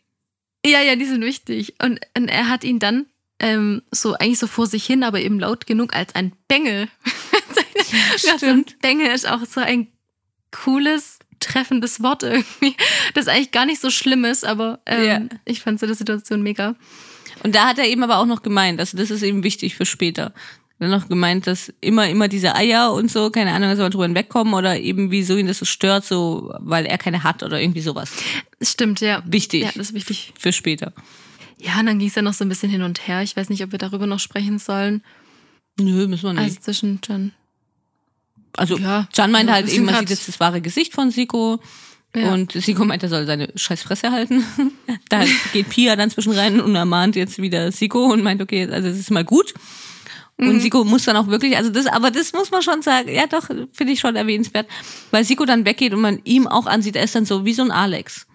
ja, ja, die sind wichtig. Und, und er hat ihn dann ähm, so eigentlich so vor sich hin, aber eben laut genug als ein Bengel. ja, so ein stimmt. Bengel ist auch so ein cooles, treffendes Wort irgendwie. Das eigentlich gar nicht so schlimm ist, aber ähm, Ja. ich fand so die Situation mega. Und da hat er eben aber auch noch gemeint, also das ist eben wichtig für später. Er hat noch gemeint, dass immer, immer diese Eier und so, keine Ahnung, dass wir drüber hinwegkommen oder eben wieso ihn das so stört, so, weil er keine hat oder irgendwie sowas. Stimmt, ja. Wichtig Ja, das ist wichtig. für später. Ja, und dann ging es ja noch so ein bisschen hin und her. Ich weiß nicht, ob wir darüber noch sprechen sollen. Nö, müssen wir nicht. Also zwischen John. Also, ja, meinte ja, halt eben, man sieht jetzt das wahre Gesicht von Siko. Ja. Und Siko meint, er soll seine scheiß Fresse halten. da geht Pia dann zwischen rein und ermahnt jetzt wieder Siko und meint, okay, also es ist mal gut. Und Mhm. Siko muss dann auch wirklich, also das, aber das muss man schon sagen, ja doch, finde ich schon erwähnenswert, weil Siko dann weggeht und man ihm auch ansieht, er ist dann so wie so ein Alex.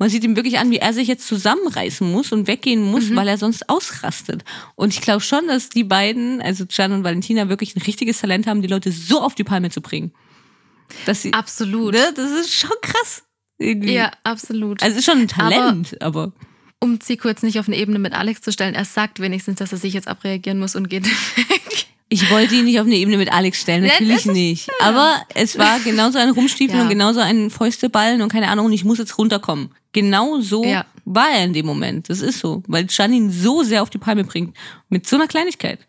Man sieht ihm wirklich an, wie er sich jetzt zusammenreißen muss und weggehen Mhm. muss, weil er sonst ausrastet. Und ich glaube schon, dass die beiden, also Can und Valentina, wirklich ein richtiges Talent haben, die Leute so auf die Palme zu bringen. Dass sie, Absolut. ne, das ist schon krass. Irgendwie. Ja, absolut. Also es ist schon ein Talent, aber, um Zico jetzt nicht auf eine Ebene mit Alex zu stellen, er sagt wenigstens, dass er sich jetzt abreagieren muss und geht weg. ich wollte ihn nicht auf eine Ebene mit Alex stellen, Ja, natürlich ist- nicht. Aber es war genauso ein Rumstiefeln Ja. und genauso ein Fäusteballen und keine Ahnung, und ich muss jetzt runterkommen. Genau so Ja. war er in dem Moment. Das ist so, weil Can ihn so sehr auf die Palme bringt. Mit so einer Kleinigkeit.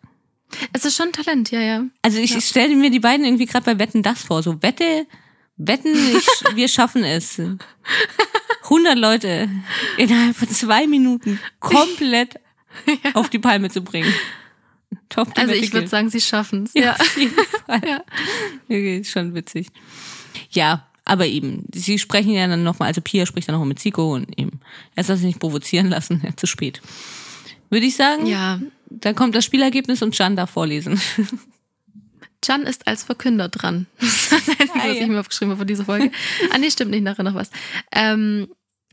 Es ist schon Talent, ja, ja. Also ich, ich stelle mir die beiden irgendwie gerade bei Wetten das vor. So Wette, Wetten, ich, wir schaffen es. 100 Leute innerhalb von zwei Minuten komplett auf die Palme zu bringen. Top, Also ich würde sagen, sie schaffen es. Ja, Ja. auf jeden Fall. Ja. Okay, ist schon witzig. Ja, aber eben, sie sprechen ja dann nochmal, also Pia spricht dann nochmal mit Zico und eben, er soll sich nicht provozieren lassen, ja, zu spät. Würde ich sagen, ja. Dann kommt das Spielergebnis und Can darf vorlesen. Can ist als Verkünder dran. Das ist das Einzige, Ah, was ich mir aufgeschrieben habe von dieser Folge. ah, nee, stimmt nicht, nachher noch was. Ähm,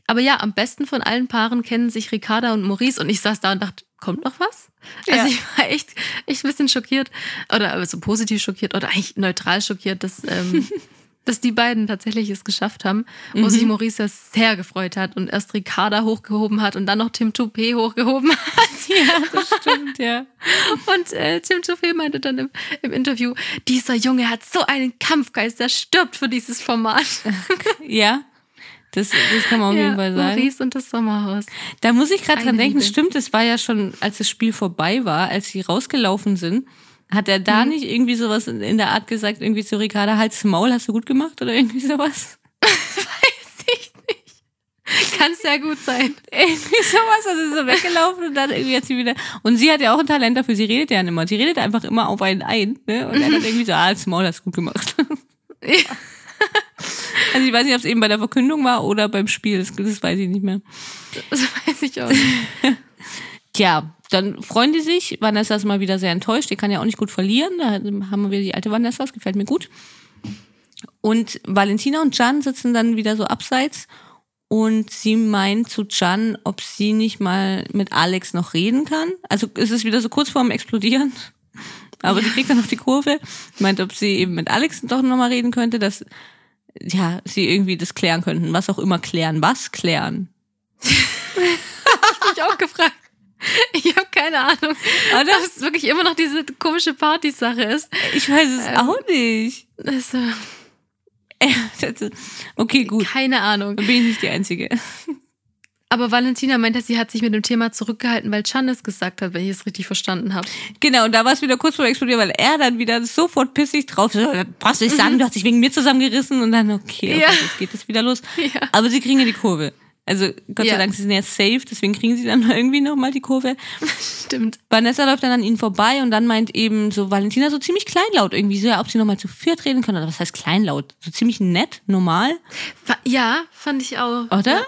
aber ja, am besten von allen Paaren kennen sich Ricarda und Maurice und ich saß da und dachte, kommt noch was? Also Ja. ich war echt, echt ein bisschen schockiert oder also positiv schockiert oder eigentlich neutral schockiert, dass, ähm, dass die beiden tatsächlich es geschafft haben, wo Mhm. sich Maurice ja sehr gefreut hat und erst Ricarda hochgehoben hat und dann noch Tim Toupé hochgehoben hat. ja, das stimmt, ja. Und äh, Tim Toupé meinte dann im, im Interview, dieser Junge hat so einen Kampfgeist, der stirbt für dieses Format. Ja, das, das kann man auf jeden Fall sagen. Maurice und das Sommerhaus. Da muss ich gerade dran denken, Liebe. stimmt, es war ja schon, als das Spiel vorbei war, als sie rausgelaufen sind, hat er Mhm. da nicht irgendwie sowas in, in der Art gesagt, irgendwie zu Ricarda, halt's Maul, hast du gut gemacht oder irgendwie sowas? Weiß ich nicht. kann sehr gut sein. Irgendwie sowas, also so weggelaufen und dann irgendwie hat sie wieder. Und sie hat ja auch ein Talent dafür, sie redet ja nicht immer. Sie redet einfach immer auf einen ein. Ne? Und er hat irgendwie so, ah, das Maul hast du gut gemacht. Ja. Also ich weiß nicht, ob es eben bei der Verkündung war oder beim Spiel. Das, das weiß ich nicht mehr. Das weiß ich auch nicht. Tja, dann freuen die sich. Vanessa ist mal wieder sehr enttäuscht. Die kann ja auch nicht gut verlieren. Da haben wir die alte Vanessa. Das gefällt mir gut. Und Valentina und Jan sitzen dann wieder so abseits. Und sie meint zu Jan, ob sie nicht mal mit Alex noch reden kann. Also es ist wieder so kurz vorm Explodieren. Aber sie kriegt dann noch die Kurve. Meint, ob sie eben mit Alex doch nochmal reden könnte, dass ja, sie irgendwie das klären könnten. Was auch immer klären. Was klären? Ich auch gefragt. Ich habe keine Ahnung. Ob es wirklich immer noch diese komische Partysache ist. Ich weiß es Ähm. auch nicht. Also, Okay, gut. keine Ahnung. Dann bin ich nicht die Einzige. Aber Valentina meinte, sie hat sich mit dem Thema zurückgehalten, weil Chan es gesagt hat, wenn ich es richtig verstanden habe. Genau, und da war es wieder kurz vor dem Explodieren, weil er dann wieder sofort pissig drauf so, brauchst du nicht sagen, du hast dich wegen mir zusammengerissen und dann, okay, okay Ja. jetzt geht es wieder los. Ja. Aber sie kriegen ja die Kurve. Also Gott sei Ja. Dank, sie sind ja safe, deswegen kriegen sie dann irgendwie nochmal die Kurve. Stimmt. Vanessa läuft dann an ihnen vorbei und dann meint eben so Valentina so ziemlich kleinlaut irgendwie so, ja, ob sie nochmal zu viert reden können. Oder was heißt kleinlaut? So ziemlich nett, normal, Ja, fand ich auch. oder?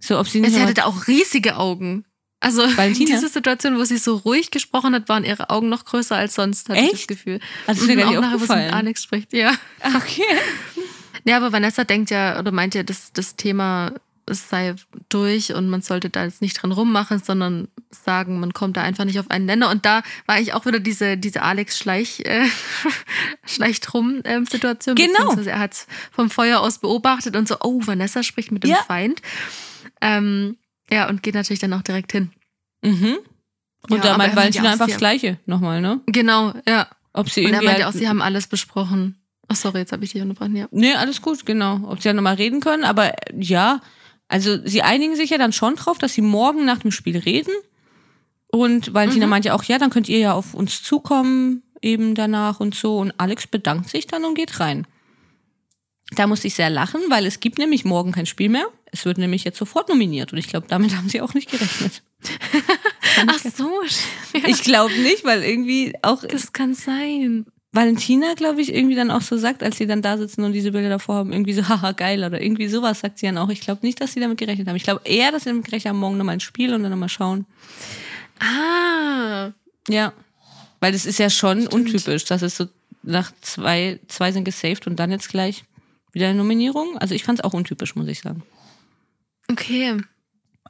So, ob sie nicht Sie hatte da auch riesige Augen. Also Valentina? diese Situation, wo sie so ruhig gesprochen hat, waren ihre Augen noch größer als sonst, hatte ich das Echt? Gefühl. Also, Mhm, auch nachher, wo sie mit. Alex spricht, ja. Okay. Ja, aber Vanessa denkt ja oder meint ja, dass das Thema es sei durch und man sollte da jetzt nicht dran rummachen, sondern sagen, man kommt da einfach nicht auf einen Nenner. Und da war ich auch wieder diese, diese Alex Schleich, äh, Schleicht rum ähm, Situation. Genau. Er hat vom Feuer aus beobachtet und so, oh, Vanessa spricht mit dem Ja. Feind. Ähm, ja, und geht natürlich dann auch direkt hin. Mhm. Und Ja, da meint Valentina einfach das Gleiche nochmal, ne? Genau, ja. Ob sie Und er meinte halt, auch, sie haben alles besprochen. Ach, sorry, jetzt habe ich dich unterbrochen, ja. Nee, alles gut, genau. Ob sie ja nochmal reden können, aber äh, ja, also sie einigen sich ja dann schon drauf, dass sie morgen nach dem Spiel reden. Und Valentina Mhm. meint ja auch, ja, dann könnt ihr ja auf uns zukommen, eben danach und so. Und Alex bedankt sich dann und geht rein. Da musste ich sehr lachen, weil es gibt nämlich morgen kein Spiel mehr. Es wird nämlich jetzt sofort nominiert. Und ich glaube, damit haben sie auch nicht gerechnet. Ach so, ja, Ich glaube nicht, weil irgendwie auch das kann sein. Valentina, glaube ich, irgendwie dann auch so sagt, als sie dann da sitzen und diese Bilder davor haben, irgendwie so, haha, geil oder irgendwie sowas sagt sie dann auch. Ich glaube nicht, dass sie damit gerechnet haben. Ich glaube eher, dass sie damit gerechnet haben, morgen nochmal ein Spiel und dann nochmal schauen. Ah, Ja. Weil das ist ja schon untypisch, dass es so nach zwei, zwei sind gesaved und dann jetzt gleich wieder eine Nominierung. Also ich fand es auch untypisch, muss ich sagen. okay.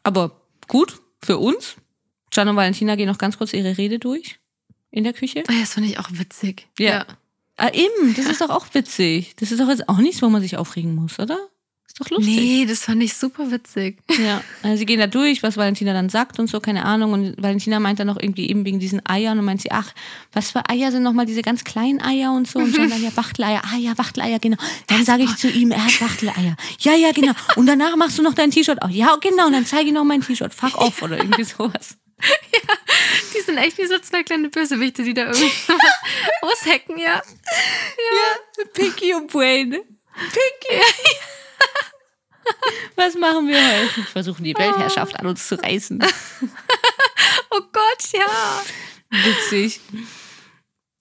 Aber gut, für uns. Gian und Valentina gehen noch ganz kurz ihre Rede durch in der Küche. Ah, Das fand ich auch witzig. Ja. Ah, eben, das ist doch auch witzig. Das ist doch jetzt auch nichts, wo man sich aufregen muss, oder? Ist doch lustig. Nee, das fand ich super witzig. Ja, also sie gehen da durch, was Valentina dann sagt und so, keine Ahnung. Und Valentina meint dann noch irgendwie eben wegen diesen Eiern und meint sie, ach, was für Eier sind nochmal diese ganz kleinen Eier und so. Und John dann, ja, Wachteleier, ah ja, Wachteleier, genau. Dann sage ich zu ihm, er hat Wachteleier. Ja, ja, genau. Und danach machst du noch dein T-Shirt auf. Ja, genau. Und dann zeige ich noch mein T-Shirt. Fuck off oder irgendwie sowas. Die sind echt wie so zwei kleine Bösewichte, die da irgendwie was aushacken, ja. Ja, Pinky und Brain. Pinky. Was machen wir heute? Wir versuchen die Weltherrschaft an uns zu reißen. Oh Gott, ja. Witzig.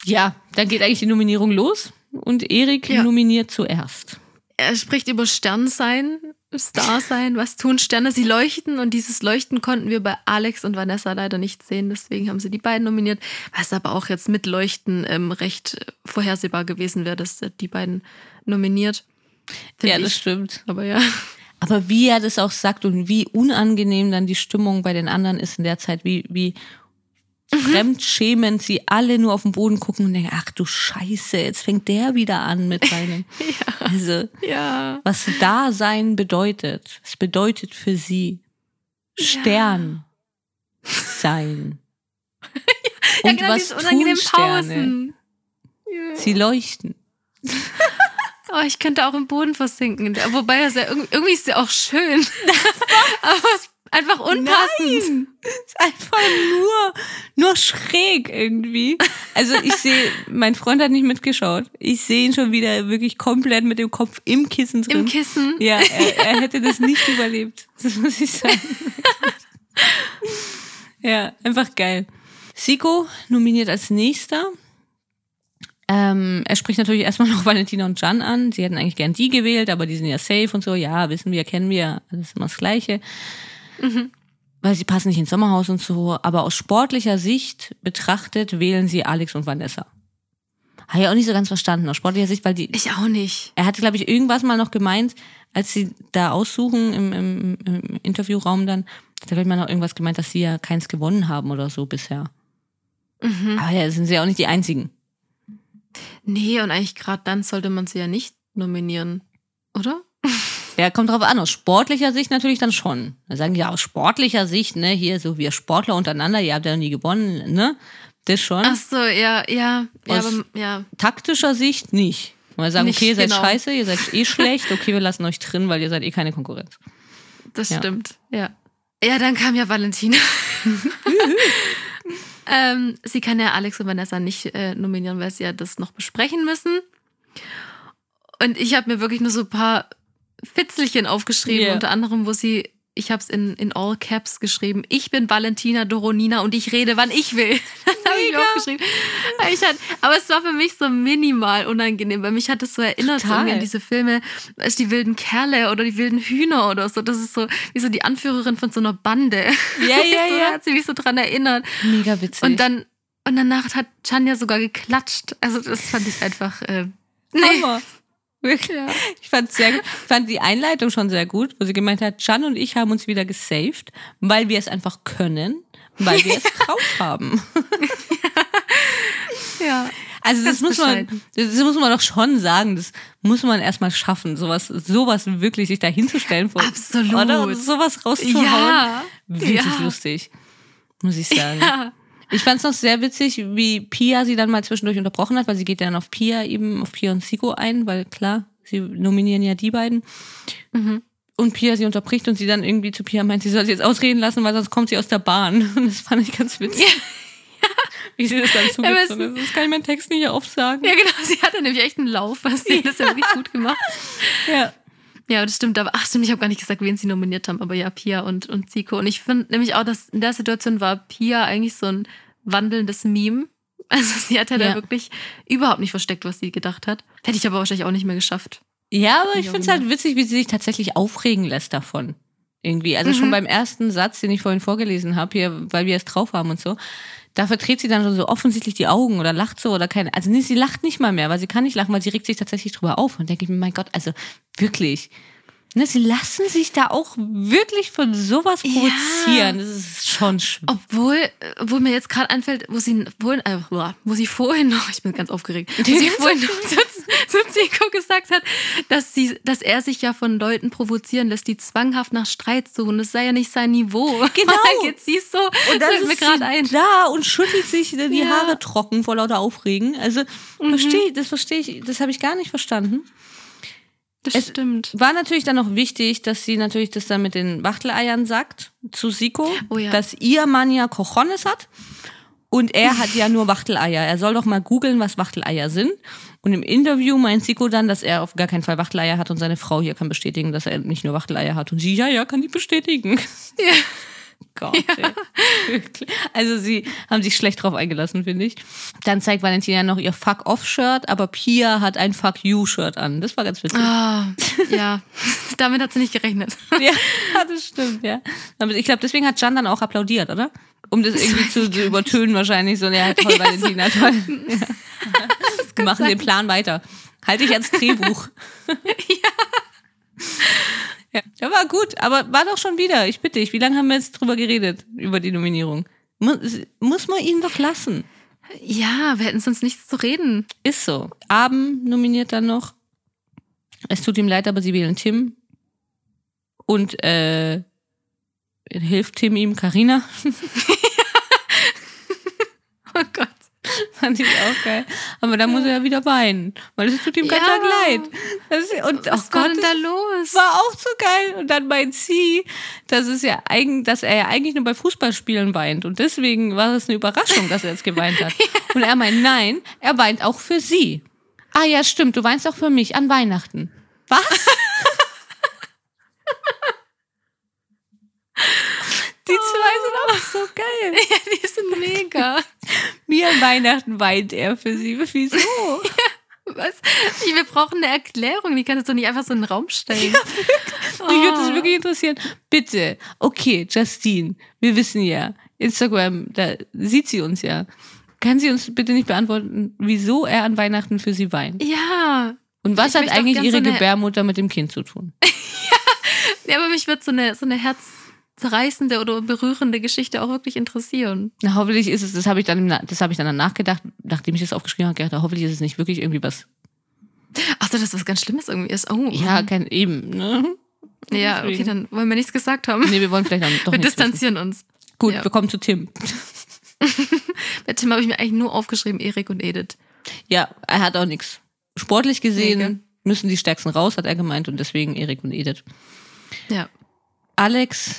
Ja, dann geht eigentlich die Nominierung los und Erik Ja. nominiert zuerst. Er spricht über Sternsein, Starsein, was tun Sterne? Sie leuchten und dieses Leuchten konnten wir bei Alex und Vanessa leider nicht sehen. Deswegen haben sie die beiden nominiert, was aber auch jetzt mit Leuchten ähm, recht äh, vorhersehbar gewesen wäre, dass die beiden nominiert. Find Ja, das ich. stimmt. Aber ja. Aber wie er das auch sagt und wie unangenehm dann die Stimmung bei den anderen ist in der Zeit, wie, wie fremdschämend sie alle nur auf den Boden gucken und denken, ach du Scheiße, jetzt fängt der wieder an mit seinem. Also, Ja. was Dasein bedeutet. Es bedeutet für sie Stern sein. ja, Und genau, was tun? Pausen. Sie leuchten. Oh, ich könnte auch im Boden versinken. Wobei es ja irgendwie, irgendwie ist ja auch schön. Aber es, Einfach unpassend. Ist einfach nur, nur schräg irgendwie. Also ich sehe, mein Freund hat nicht mitgeschaut. Ich sehe ihn schon wieder wirklich komplett mit dem Kopf im Kissen drin. Im Kissen? Ja, er, er hätte das nicht überlebt. Das muss ich sagen. ja, einfach geil. Siko nominiert als nächster. Ähm, er spricht natürlich erstmal noch Valentina und Jan an. Sie hätten eigentlich gern die gewählt, aber die sind ja safe und so. Ja, wissen wir, kennen wir, alles immer das Gleiche. Mhm. Weil sie passen nicht ins Sommerhaus und so. Aber aus sportlicher Sicht betrachtet wählen sie Alex und Vanessa. Habe ich auch nicht so ganz verstanden, aus sportlicher Sicht, weil die. Ich auch nicht. Er hatte, glaube ich, irgendwas mal noch gemeint, als sie da aussuchen im, im, im Interviewraum dann, hat er, glaube ich, mal noch irgendwas gemeint, dass sie ja keins gewonnen haben oder so bisher. Mhm. Aber ja, sind sie ja auch nicht die einzigen. Nee, und eigentlich gerade dann sollte man sie ja nicht nominieren, oder? Ja, kommt drauf an. Aus sportlicher Sicht natürlich dann schon. Da sagen die ja, aus sportlicher Sicht, ne, hier so wir Sportler untereinander, ihr habt ja noch nie gewonnen, ne? Das schon. Ach so, ja, ja. ja, aber, ja. taktischer Sicht nicht. Mal sagen, nicht, okay, ihr seid genau. scheiße, ihr seid eh schlecht, okay, wir lassen euch drin, weil ihr seid eh keine Konkurrenz. Das ja. stimmt, ja. Ja, dann kam ja Valentina. ähm, sie kann ja Alex und Vanessa nicht äh, nominieren, weil sie ja das noch besprechen müssen. Und ich habe mir wirklich nur so ein paar Fitzelchen aufgeschrieben, yeah. unter anderem, wo sie, ich habe es in, in All Caps geschrieben, ich bin Valentina Doronina und ich rede, wann ich will. Das habe ich aufgeschrieben. Ich hatte, aber es war für mich so minimal unangenehm, weil mich hat es so erinnert so an diese Filme, die wilden Kerle oder die wilden Hühner oder so. Das ist so wie so die Anführerin von so einer Bande. Ja, ja, ja. Da hat sie mich so dran erinnert. Mega witzig. Und dann, und danach hat Chanya sogar geklatscht. Also das fand ich einfach. Äh, nee. Hammer. Wirklich. Ja. Ich fand, sehr, fand die Einleitung schon sehr gut, wo sie gemeint hat, Jan und ich haben uns wieder gesaved, weil wir es einfach können, weil wir es drauf haben. ja. Also das muss man, das muss man doch schon sagen, das muss man erstmal schaffen, sowas, sowas wirklich sich da hinzustellen vor, Absolut. oder sowas rauszuhauen. Ja. Wirklich ja. lustig, muss ich sagen. Ja. Ich fand es noch sehr witzig, wie Pia sie dann mal zwischendurch unterbrochen hat, weil sie geht dann auf Pia eben, auf Pia und Siko ein, weil klar, sie nominieren ja die beiden. Mhm. Und Pia sie unterbricht und sie dann irgendwie zu Pia meint, sie soll sie jetzt ausreden lassen, weil sonst kommt sie aus der Bahn. Und das fand ich ganz witzig. Ja. Wie sie das dann zugezogen ja, Das kann ich meinen Text nicht aufsagen. Ja, genau. Sie hatte nämlich echt einen Lauf. Was sie ja. das ja wirklich gut gemacht. Ja. Ja, das stimmt. Aber ach stimmt, ich habe gar nicht gesagt, wen sie nominiert haben. Aber ja, Pia und, und Zico. Und ich finde nämlich auch, dass in der Situation war Pia eigentlich so ein wandelndes Meme. Also sie hat ja, ja. da wirklich überhaupt nicht versteckt, was sie gedacht hat. Hätte ich aber wahrscheinlich auch nicht mehr geschafft. Ja, aber ich finde es halt witzig, wie sie sich tatsächlich aufregen lässt davon. Irgendwie. Also mhm. schon beim ersten Satz, den ich vorhin vorgelesen habe, hier, weil wir es drauf haben und so, da verdreht sie dann schon so offensichtlich die Augen oder lacht so oder keine. Also nee, sie lacht nicht mal mehr, weil sie kann nicht lachen, weil sie regt sich tatsächlich drüber auf. Und denke ich mir, mein Gott, also wirklich. Ne, sie lassen sich da auch wirklich von sowas provozieren. Ja. Das ist schon schlimm. Obwohl, wo mir jetzt gerade einfällt, wo sie, wo, äh, wo sie vorhin noch, ich bin ganz aufgeregt, wo sie vorhin noch zu, zu Zico gesagt hat, dass, sie, dass er sich ja von Leuten provozieren lässt, die zwanghaft nach Streit suchen. Das sei ja nicht sein Niveau. Genau. Jetzt siehst du, und dann ist mir gerade ein. Da und schüttelt sich die ja. Haare trocken vor lauter Aufregen. Also, mhm. verstehe, das verstehe ich, das habe ich gar nicht verstanden. Das es stimmt. War natürlich dann noch wichtig, dass sie natürlich das dann mit den Wachteleiern sagt zu Siko, oh ja. dass ihr Mann ja Cojones hat und er hat ja nur Wachteleier. Er soll doch mal googeln, was Wachteleier sind. Und im Interview meint Siko dann, dass er auf gar keinen Fall Wachteleier hat und seine Frau hier kann bestätigen, dass er nicht nur Wachteleier hat. Und sie, ja, ja, kann die bestätigen. Ja. Gott, ja. Also sie haben sich schlecht drauf eingelassen, finde ich. Dann zeigt Valentina noch ihr Fuck-Off-Shirt, aber Pia hat ein Fuck-You-Shirt an. Das war ganz witzig. Ah, ja, damit hat sie nicht gerechnet. ja, das stimmt, ja. Ich glaube, deswegen hat Jan dann auch applaudiert, oder? Um das irgendwie zu, zu übertönen wahrscheinlich. So, ja, toll, ja, Valentina, so. toll. Ja. Wir machen sein. den Plan weiter. Halte ich als Drehbuch. ja. Ja, ja, war gut, aber war doch schon wieder. Ich bitte dich, wie lange haben wir jetzt drüber geredet, über die Nominierung? Muss, muss man ihn doch lassen. Ja, wir hätten sonst nichts zu reden. Ist so. Abend nominiert dann noch. Es tut ihm leid, aber sie wählen Tim. Und äh, hilft Tim ihm, Karina. oh Gott. Fand ich auch geil. Aber dann muss er ja wieder weinen, weil es tut ihm ganz Ja. leid. Ist, und Was oh war Gott, denn da los? war auch so geil. Und dann meint sie, dass es ja eigentlich, dass er ja eigentlich nur bei Fußballspielen weint. Und deswegen war es eine Überraschung, dass er jetzt geweint hat. Und er meint, nein, er weint auch für sie. Ah ja, stimmt, du weinst auch für mich an Weihnachten. Was? Die zwei sind geil. ja, die sind mega. Wie an Weihnachten weint er für sie. Wieso? Was? Ich- Wir brauchen eine Erklärung. Die kann das doch nicht einfach so in den Raum stellen. Mich würde das Oh. wirklich interessieren. Bitte, okay, Justine, wir wissen ja, Instagram, da sieht sie uns ja. Kann sie uns bitte nicht beantworten, wieso er an Weihnachten für sie weint? Ja. Und was Ich hat eigentlich ihre so Gebärmutter mit dem Kind zu tun? ja, aber mich wird so eine, so eine herzzerreißende oder berührende Geschichte auch wirklich interessieren. Na, hoffentlich ist es, das habe ich dann, das habe ich dann danach gedacht, nachdem ich das aufgeschrieben habe, gedacht, hoffentlich ist es nicht wirklich irgendwie was. Ach so, dass was ganz Schlimmes irgendwie ist. Oh. Ja, kein eben, ne? Ja, okay, dann wollen wir nichts gesagt haben. Nee, wir wollen vielleicht auch doch wir nichts wissen. distanzieren uns. Gut, Ja. wir kommen zu Tim. Bei Tim habe ich mir eigentlich nur aufgeschrieben, Erik und Edith. Ja, er hat auch nichts. Sportlich gesehen gell? müssen die Stärksten raus, hat er gemeint, und deswegen Erik und Edith. Ja. Alex,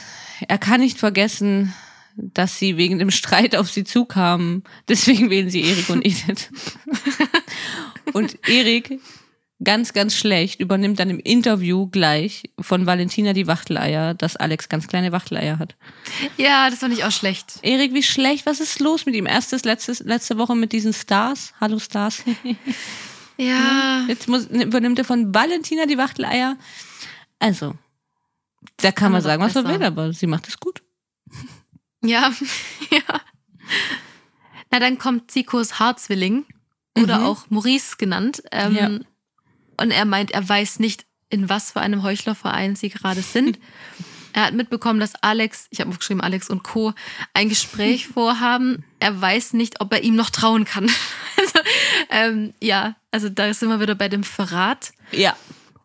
er kann nicht vergessen, dass sie wegen dem Streit auf sie zukamen. Deswegen wählen sie Erik und Edith. und Erik, ganz, ganz schlecht, übernimmt dann im Interview gleich von Valentina die Wachteleier, dass Alex ganz kleine Wachteleier hat. Ja, das fand ich auch schlecht. Erik, wie schlecht, was ist los mit ihm? Erstes, letztes, letzte Woche mit diesen Stars. Hallo Stars. Ja. Jetzt muss, übernimmt er von Valentina die Wachteleier. Also, da kann man sagen, was er besser. will, aber sie macht es gut. Ja. ja. Na, dann kommt Zikos Haarzwilling oder Mhm. auch Maurice genannt. Ähm, Ja. Und er meint, er weiß nicht, in was für einem Heuchlerverein sie gerade sind. Er hat mitbekommen, dass Alex, ich habe aufgeschrieben, Alex und Co. ein Gespräch vorhaben. Er weiß nicht, ob er ihm noch trauen kann. Also, ähm, ja, also da sind wir wieder bei dem Verrat. Ja.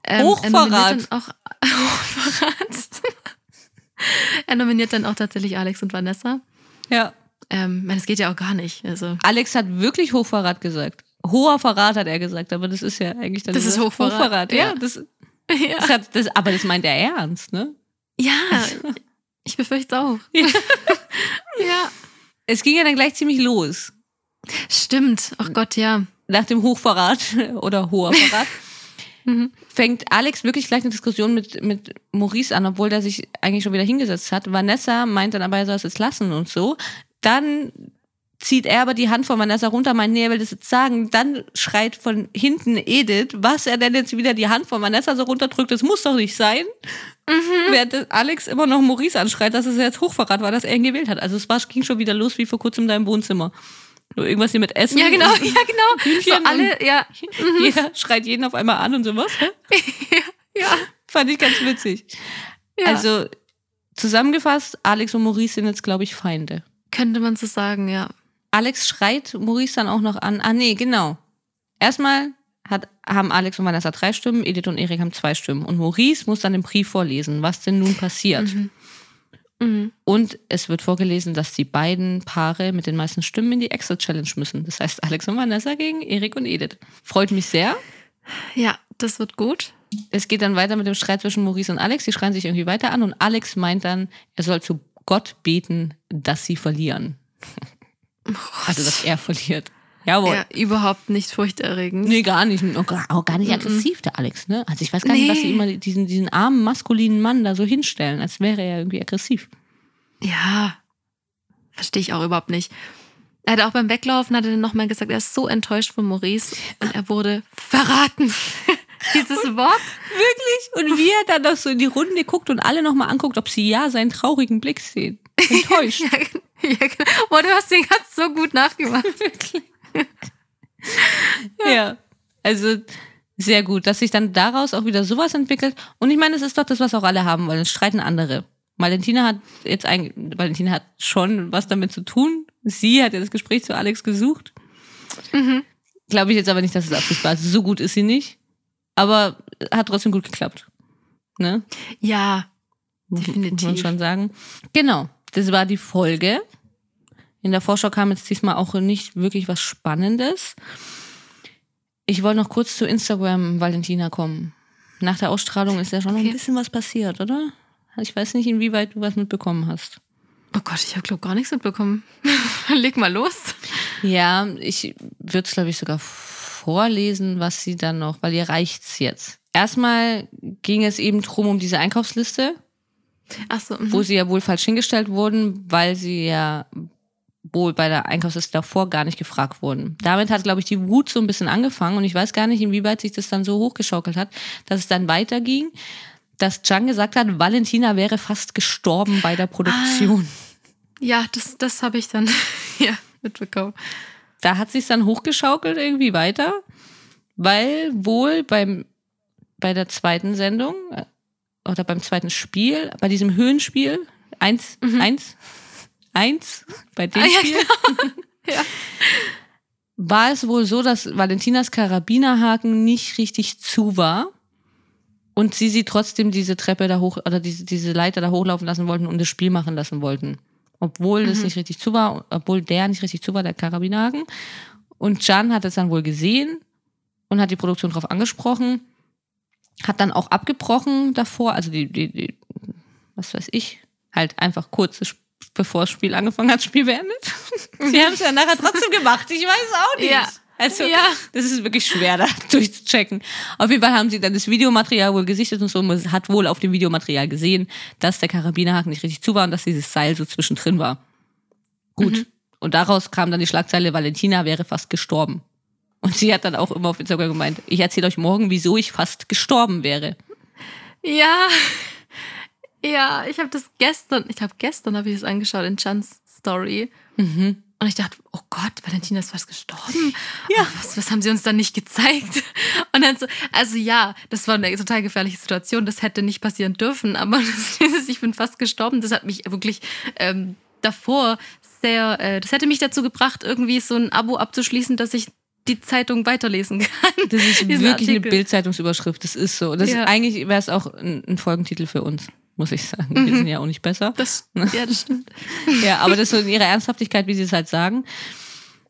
Ähm, Hochverrat. Er auch, Hochverrat. er nominiert dann auch tatsächlich Alex und Vanessa. Ja. Ähm, das geht ja auch gar nicht. Also, Alex hat wirklich Hochverrat gesagt. Hoher Verrat hat er gesagt, aber das ist ja eigentlich dann Das ist Hochverrat, Ja, ja. das, ja. das hat, das, aber das meint er ernst, ne? ja, ich befürchte auch. Ja. ja. Es ging ja dann gleich ziemlich los. Stimmt. Ach Gott, ja. Nach dem Hochverrat oder hoher Verrat Mhm. fängt Alex wirklich gleich eine Diskussion mit, mit Maurice an, obwohl der sich eigentlich schon wieder hingesetzt hat. Vanessa meint dann aber, er soll es jetzt lassen und so. Dann zieht er aber die Hand von Vanessa runter, meint, nee, er will das jetzt sagen. Dann schreit von hinten Edith, was er denn jetzt wieder die Hand von Vanessa so runterdrückt, das muss doch nicht sein. Während Alex immer noch Maurice anschreit, dass es jetzt Hochverrat war, dass er ihn gewählt hat. Also es war, ging schon wieder los wie vor kurzem in deinem Wohnzimmer. Nur irgendwas hier mit Essen. Ja, genau, ja, genau. So alle, ja. Jeder schreit jeden auf einmal an und so was. Hä? Ja. Fand ich ganz witzig. ja. Also zusammengefasst, Alex und Maurice sind jetzt, glaube ich, Feinde. Könnte man so sagen, ja. Alex schreit Maurice dann auch noch an. Ah, nee, genau. Erstmal hat, haben Alex und Vanessa drei Stimmen, Edith und Erik haben zwei Stimmen. Und Maurice muss dann den Brief vorlesen, was denn nun passiert. Mhm. Und es wird vorgelesen, dass die beiden Paare mit den meisten Stimmen in die Exit-Challenge müssen. Das heißt, Alex und Vanessa gegen Erik und Edith. Freut mich sehr. Ja, das wird gut. Es geht dann weiter mit dem Streit zwischen Maurice und Alex. Die schreien sich irgendwie weiter an und Alex meint dann, er soll zu Gott beten, dass sie verlieren. Also, dass er verliert. Jawohl. Ja, überhaupt nicht furchterregend. Nee, gar nicht. Auch gar, nicht aggressiv, der Alex, ne? Also ich weiß gar nicht, was sie Nee. immer diesen, diesen armen, maskulinen Mann da so hinstellen, als wäre er irgendwie aggressiv. Ja, verstehe ich auch überhaupt nicht. Er hat auch beim Weglaufen hat er dann nochmal gesagt, er ist so enttäuscht von Maurice und er wurde verraten. Dieses Wort. Wirklich? Und wie er dann noch so in die Runde guckt und alle nochmal anguckt, ob sie ja seinen traurigen Blick sehen. Enttäuscht. Ja, ja, genau. Boah, du hast den ganz so gut nachgemacht. Ja. Also sehr gut, dass sich dann daraus auch wieder sowas entwickelt. Und ich meine, es ist doch das, was auch alle haben wollen. Es streiten andere. Valentina hat jetzt eigentlich, Valentina hat schon was damit zu tun. Sie hat ja das Gespräch zu Alex gesucht. Mhm. Glaube ich jetzt aber nicht, dass es abschließbar ist. So gut ist sie nicht. Aber hat trotzdem gut geklappt. Ne? Ja, Muss- Muss man Definitiv. schon sagen. Genau. Das war die Folge. In der Vorschau kam jetzt diesmal auch nicht wirklich was Spannendes. Ich wollte noch kurz zu Instagram Valentina kommen. Nach der Ausstrahlung ist ja schon noch Okay. ein bisschen was passiert, oder? Ich weiß nicht, inwieweit du was mitbekommen hast. Oh Gott, ich habe glaube gar nichts mitbekommen. Leg mal los. Ja, ich würde es, glaube ich, sogar vorlesen, was sie dann noch, weil ihr reicht's jetzt. Erstmal ging es eben drum um diese Einkaufsliste, Ach so. mhm. wo sie ja wohl falsch hingestellt wurden, weil sie ja wohl bei der Einkaufsliste davor gar nicht gefragt wurden. Damit hat, glaube ich, die Wut so ein bisschen angefangen und ich weiß gar nicht, inwieweit sich das dann so hochgeschaukelt hat, dass es dann weiterging, dass Chan gesagt hat, Valentina wäre fast gestorben bei der Produktion. Ja, das, das habe ich dann ja, mitbekommen. da hat sich dann hochgeschaukelt irgendwie weiter, weil wohl beim bei der zweiten Sendung äh, oder beim zweiten Spiel, bei diesem Höhenspiel, eins, eins, eins, bei dem Mhm. Ah, ja, Spiel, Ja. war es wohl so, dass Valentinas Karabinerhaken nicht richtig zu war und sie sie trotzdem diese Treppe da hoch oder diese, diese Leiter da hochlaufen lassen wollten und das Spiel machen lassen wollten. Obwohl das nicht richtig zu war, obwohl der nicht richtig zu war, der Karabinerhaken. Und Jan hat es dann wohl gesehen und hat die Produktion darauf angesprochen, hat dann auch abgebrochen davor, also die, die, die was weiß ich, halt einfach kurz, das Sp- bevor das Spiel angefangen hat, das Spiel beendet. Sie haben es ja nachher trotzdem gemacht, ich weiß auch nicht. Ja. Also, Ja. das ist wirklich schwer, da durchzuchecken. Auf jeden Fall haben sie dann das Videomaterial wohl gesichtet und so. Man hat wohl auf dem Videomaterial gesehen, dass der Karabinerhaken nicht richtig zu war und dass dieses Seil so zwischendrin war. Gut. Und daraus kam dann die Schlagzeile, Valentina wäre fast gestorben. Und sie hat dann auch immer auf Instagram gemeint, ich erzähle euch morgen, wieso ich fast gestorben wäre. Ja. Ja, ich habe das gestern, ich habe gestern habe ich das angeschaut in Chans Story. Mhm. Und ich dachte, oh Gott, Valentina ist fast gestorben. Ja. Was, was haben sie uns dann nicht gezeigt? Und dann so, also ja, das war eine total gefährliche Situation. Das hätte nicht passieren dürfen. Aber dieses, ich bin fast gestorben, das hat mich wirklich ähm, davor sehr, äh, das hätte mich dazu gebracht, irgendwie so ein Abo abzuschließen, dass ich die Zeitung weiterlesen kann. Das ist wirklich eine Artikel. Bildzeitumsüberschrift. Das ist so. Das Ja. ist, eigentlich wäre es auch ein, ein Folgentitel für uns, muss ich sagen. Wir sind ja auch nicht besser. Das, ja, das stimmt. Ja, aber das ist so in ihrer Ernsthaftigkeit, wie sie es halt sagen.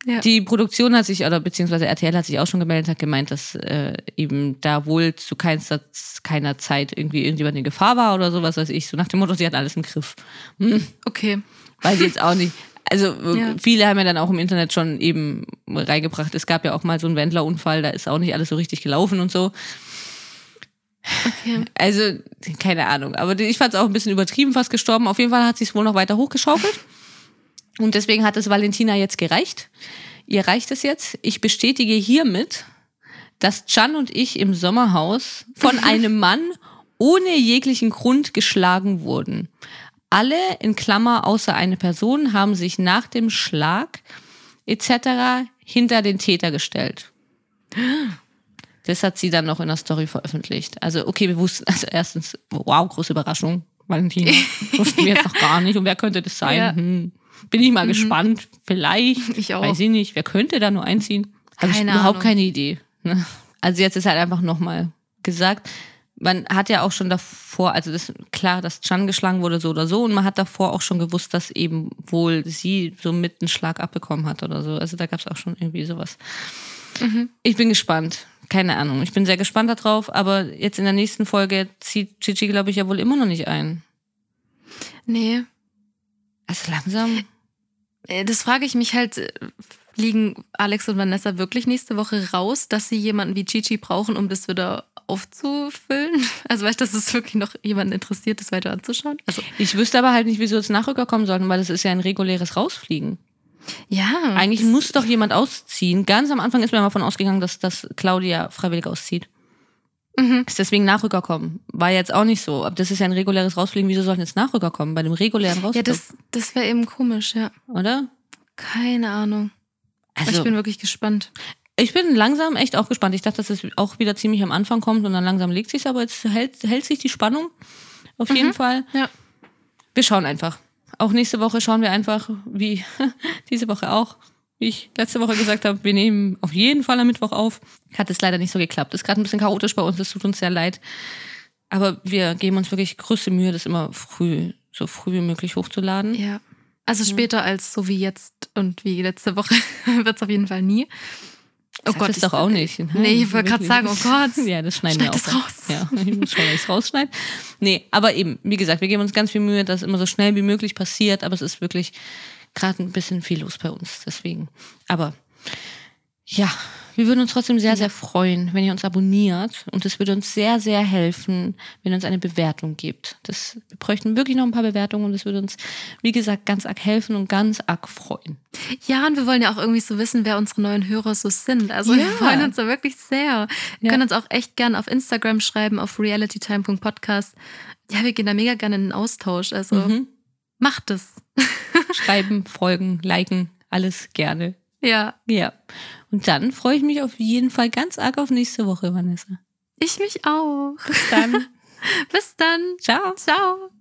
Ja. Die Produktion hat sich, oder beziehungsweise RTL hat sich auch schon gemeldet, hat gemeint, dass äh, eben da wohl zu keinster, keiner Zeit irgendwie irgendjemand in Gefahr war oder sowas, weiß ich. So nach dem Motto, sie hat alles im Griff. Hm, Okay. weiß ich jetzt auch nicht. Also Ja. viele haben ja dann auch im Internet schon eben reingebracht. Es gab ja auch mal so einen Wendlerunfall, da ist auch nicht alles so richtig gelaufen und so. Okay. Also, keine Ahnung. Aber ich fand es auch ein bisschen übertrieben, fast gestorben. Auf jeden Fall hat sie es wohl noch weiter hochgeschaukelt. Und deswegen hat es Valentina jetzt gereicht. Ihr reicht es jetzt. Ich bestätige hiermit, dass Can und ich im Sommerhaus von einem Mann ohne jeglichen Grund geschlagen wurden. Alle, in Klammer außer eine Person, haben sich nach dem Schlag etc. hinter den Täter gestellt. Das hat sie dann noch in der Story veröffentlicht. Also, okay, wir wussten, also erstens, wow, große Überraschung, Valentina. Wussten wir jetzt noch gar nicht. Und wer könnte das sein? Ja. Hm. Bin ich mal gespannt. Vielleicht. Ich auch. Weiß ich nicht. Wer könnte da nur einziehen? Habe ich überhaupt Ahnung. keine Idee. Ne? Also jetzt ist halt einfach nochmal gesagt, man hat ja auch schon davor, also das klar, dass Chan geschlagen wurde so oder so und man hat davor auch schon gewusst, dass eben wohl sie so mit einen Schlag abbekommen hat oder so. Also da gab es auch schon irgendwie sowas. Mhm. Ich bin gespannt. Keine Ahnung. Ich bin sehr gespannt darauf, aber jetzt in der nächsten Folge zieht Gigi, glaube ich, ja wohl immer noch nicht ein. Nee. Also langsam. Äh, Das frage ich mich halt, äh, liegen Alex und Vanessa wirklich nächste Woche raus, dass sie jemanden wie Gigi brauchen, um das wieder aufzufüllen? Also weißt du, dass es wirklich noch jemanden interessiert, das weiter anzuschauen? Also Ich wüsste aber halt nicht, wieso jetzt Nachrücker kommen sollten, weil das ist ja ein reguläres Rausfliegen. Ja. Eigentlich muss doch jemand ausziehen. Ganz am Anfang ist mir mal davon ausgegangen, dass, dass Claudia freiwillig auszieht. Mhm. Ist deswegen Nachrücker kommen. War jetzt auch nicht so. Aber das ist ja ein reguläres Rausfliegen. Wieso sollten jetzt Nachrücker kommen? Bei einem regulären Ja, Rausflug, das, das wäre eben komisch, ja. oder? Keine Ahnung. Also, ich bin wirklich gespannt. Ich bin langsam echt auch gespannt. Ich dachte, dass es auch wieder ziemlich am Anfang kommt und dann langsam legt sich's, aber jetzt hält, hält sich die Spannung. Auf jeden Fall. Ja. Wir schauen einfach. Auch nächste Woche schauen wir einfach, wie diese Woche auch, wie ich letzte Woche gesagt habe, wir nehmen auf jeden Fall am Mittwoch auf. Hat es leider nicht so geklappt. Ist gerade ein bisschen chaotisch bei uns, es tut uns sehr leid. Aber wir geben uns wirklich größte Mühe, das immer früh, so früh wie möglich hochzuladen. Ja. Also später als so wie jetzt und wie letzte Woche wird es auf jeden Fall nie. Oh Sag das ich- doch auch nicht. ne? Nee, ich wollte gerade sagen, oh Gott. Ja, das schneiden Schneid wir das auch. raus. Ja, ich muss schauen, dass ich es rausschneide. Nee, aber eben, wie gesagt, wir geben uns ganz viel Mühe, dass es immer so schnell wie möglich passiert, aber es ist wirklich gerade ein bisschen viel los bei uns. Deswegen. Aber ja, wir würden uns trotzdem sehr, sehr freuen, wenn ihr uns abonniert. Und es würde uns sehr, sehr helfen, wenn ihr uns eine Bewertung gebt. Das, wir bräuchten wirklich noch ein paar Bewertungen und es würde uns, wie gesagt, ganz arg helfen und ganz arg freuen. Ja, und wir wollen ja auch irgendwie so wissen, wer unsere neuen Hörer so sind. Also Ja. wir freuen uns da wirklich sehr. Wir Ja. können uns auch echt gern auf Instagram schreiben, auf realitytime.podcast. Ja, wir gehen da mega gerne in den Austausch. Also Mhm. macht es. Schreiben, folgen, liken, alles gerne. Ja, Ja. Und dann freue ich mich auf jeden Fall ganz arg auf nächste Woche, Vanessa. ich mich auch. Bis dann. Bis dann. Ciao. Ciao.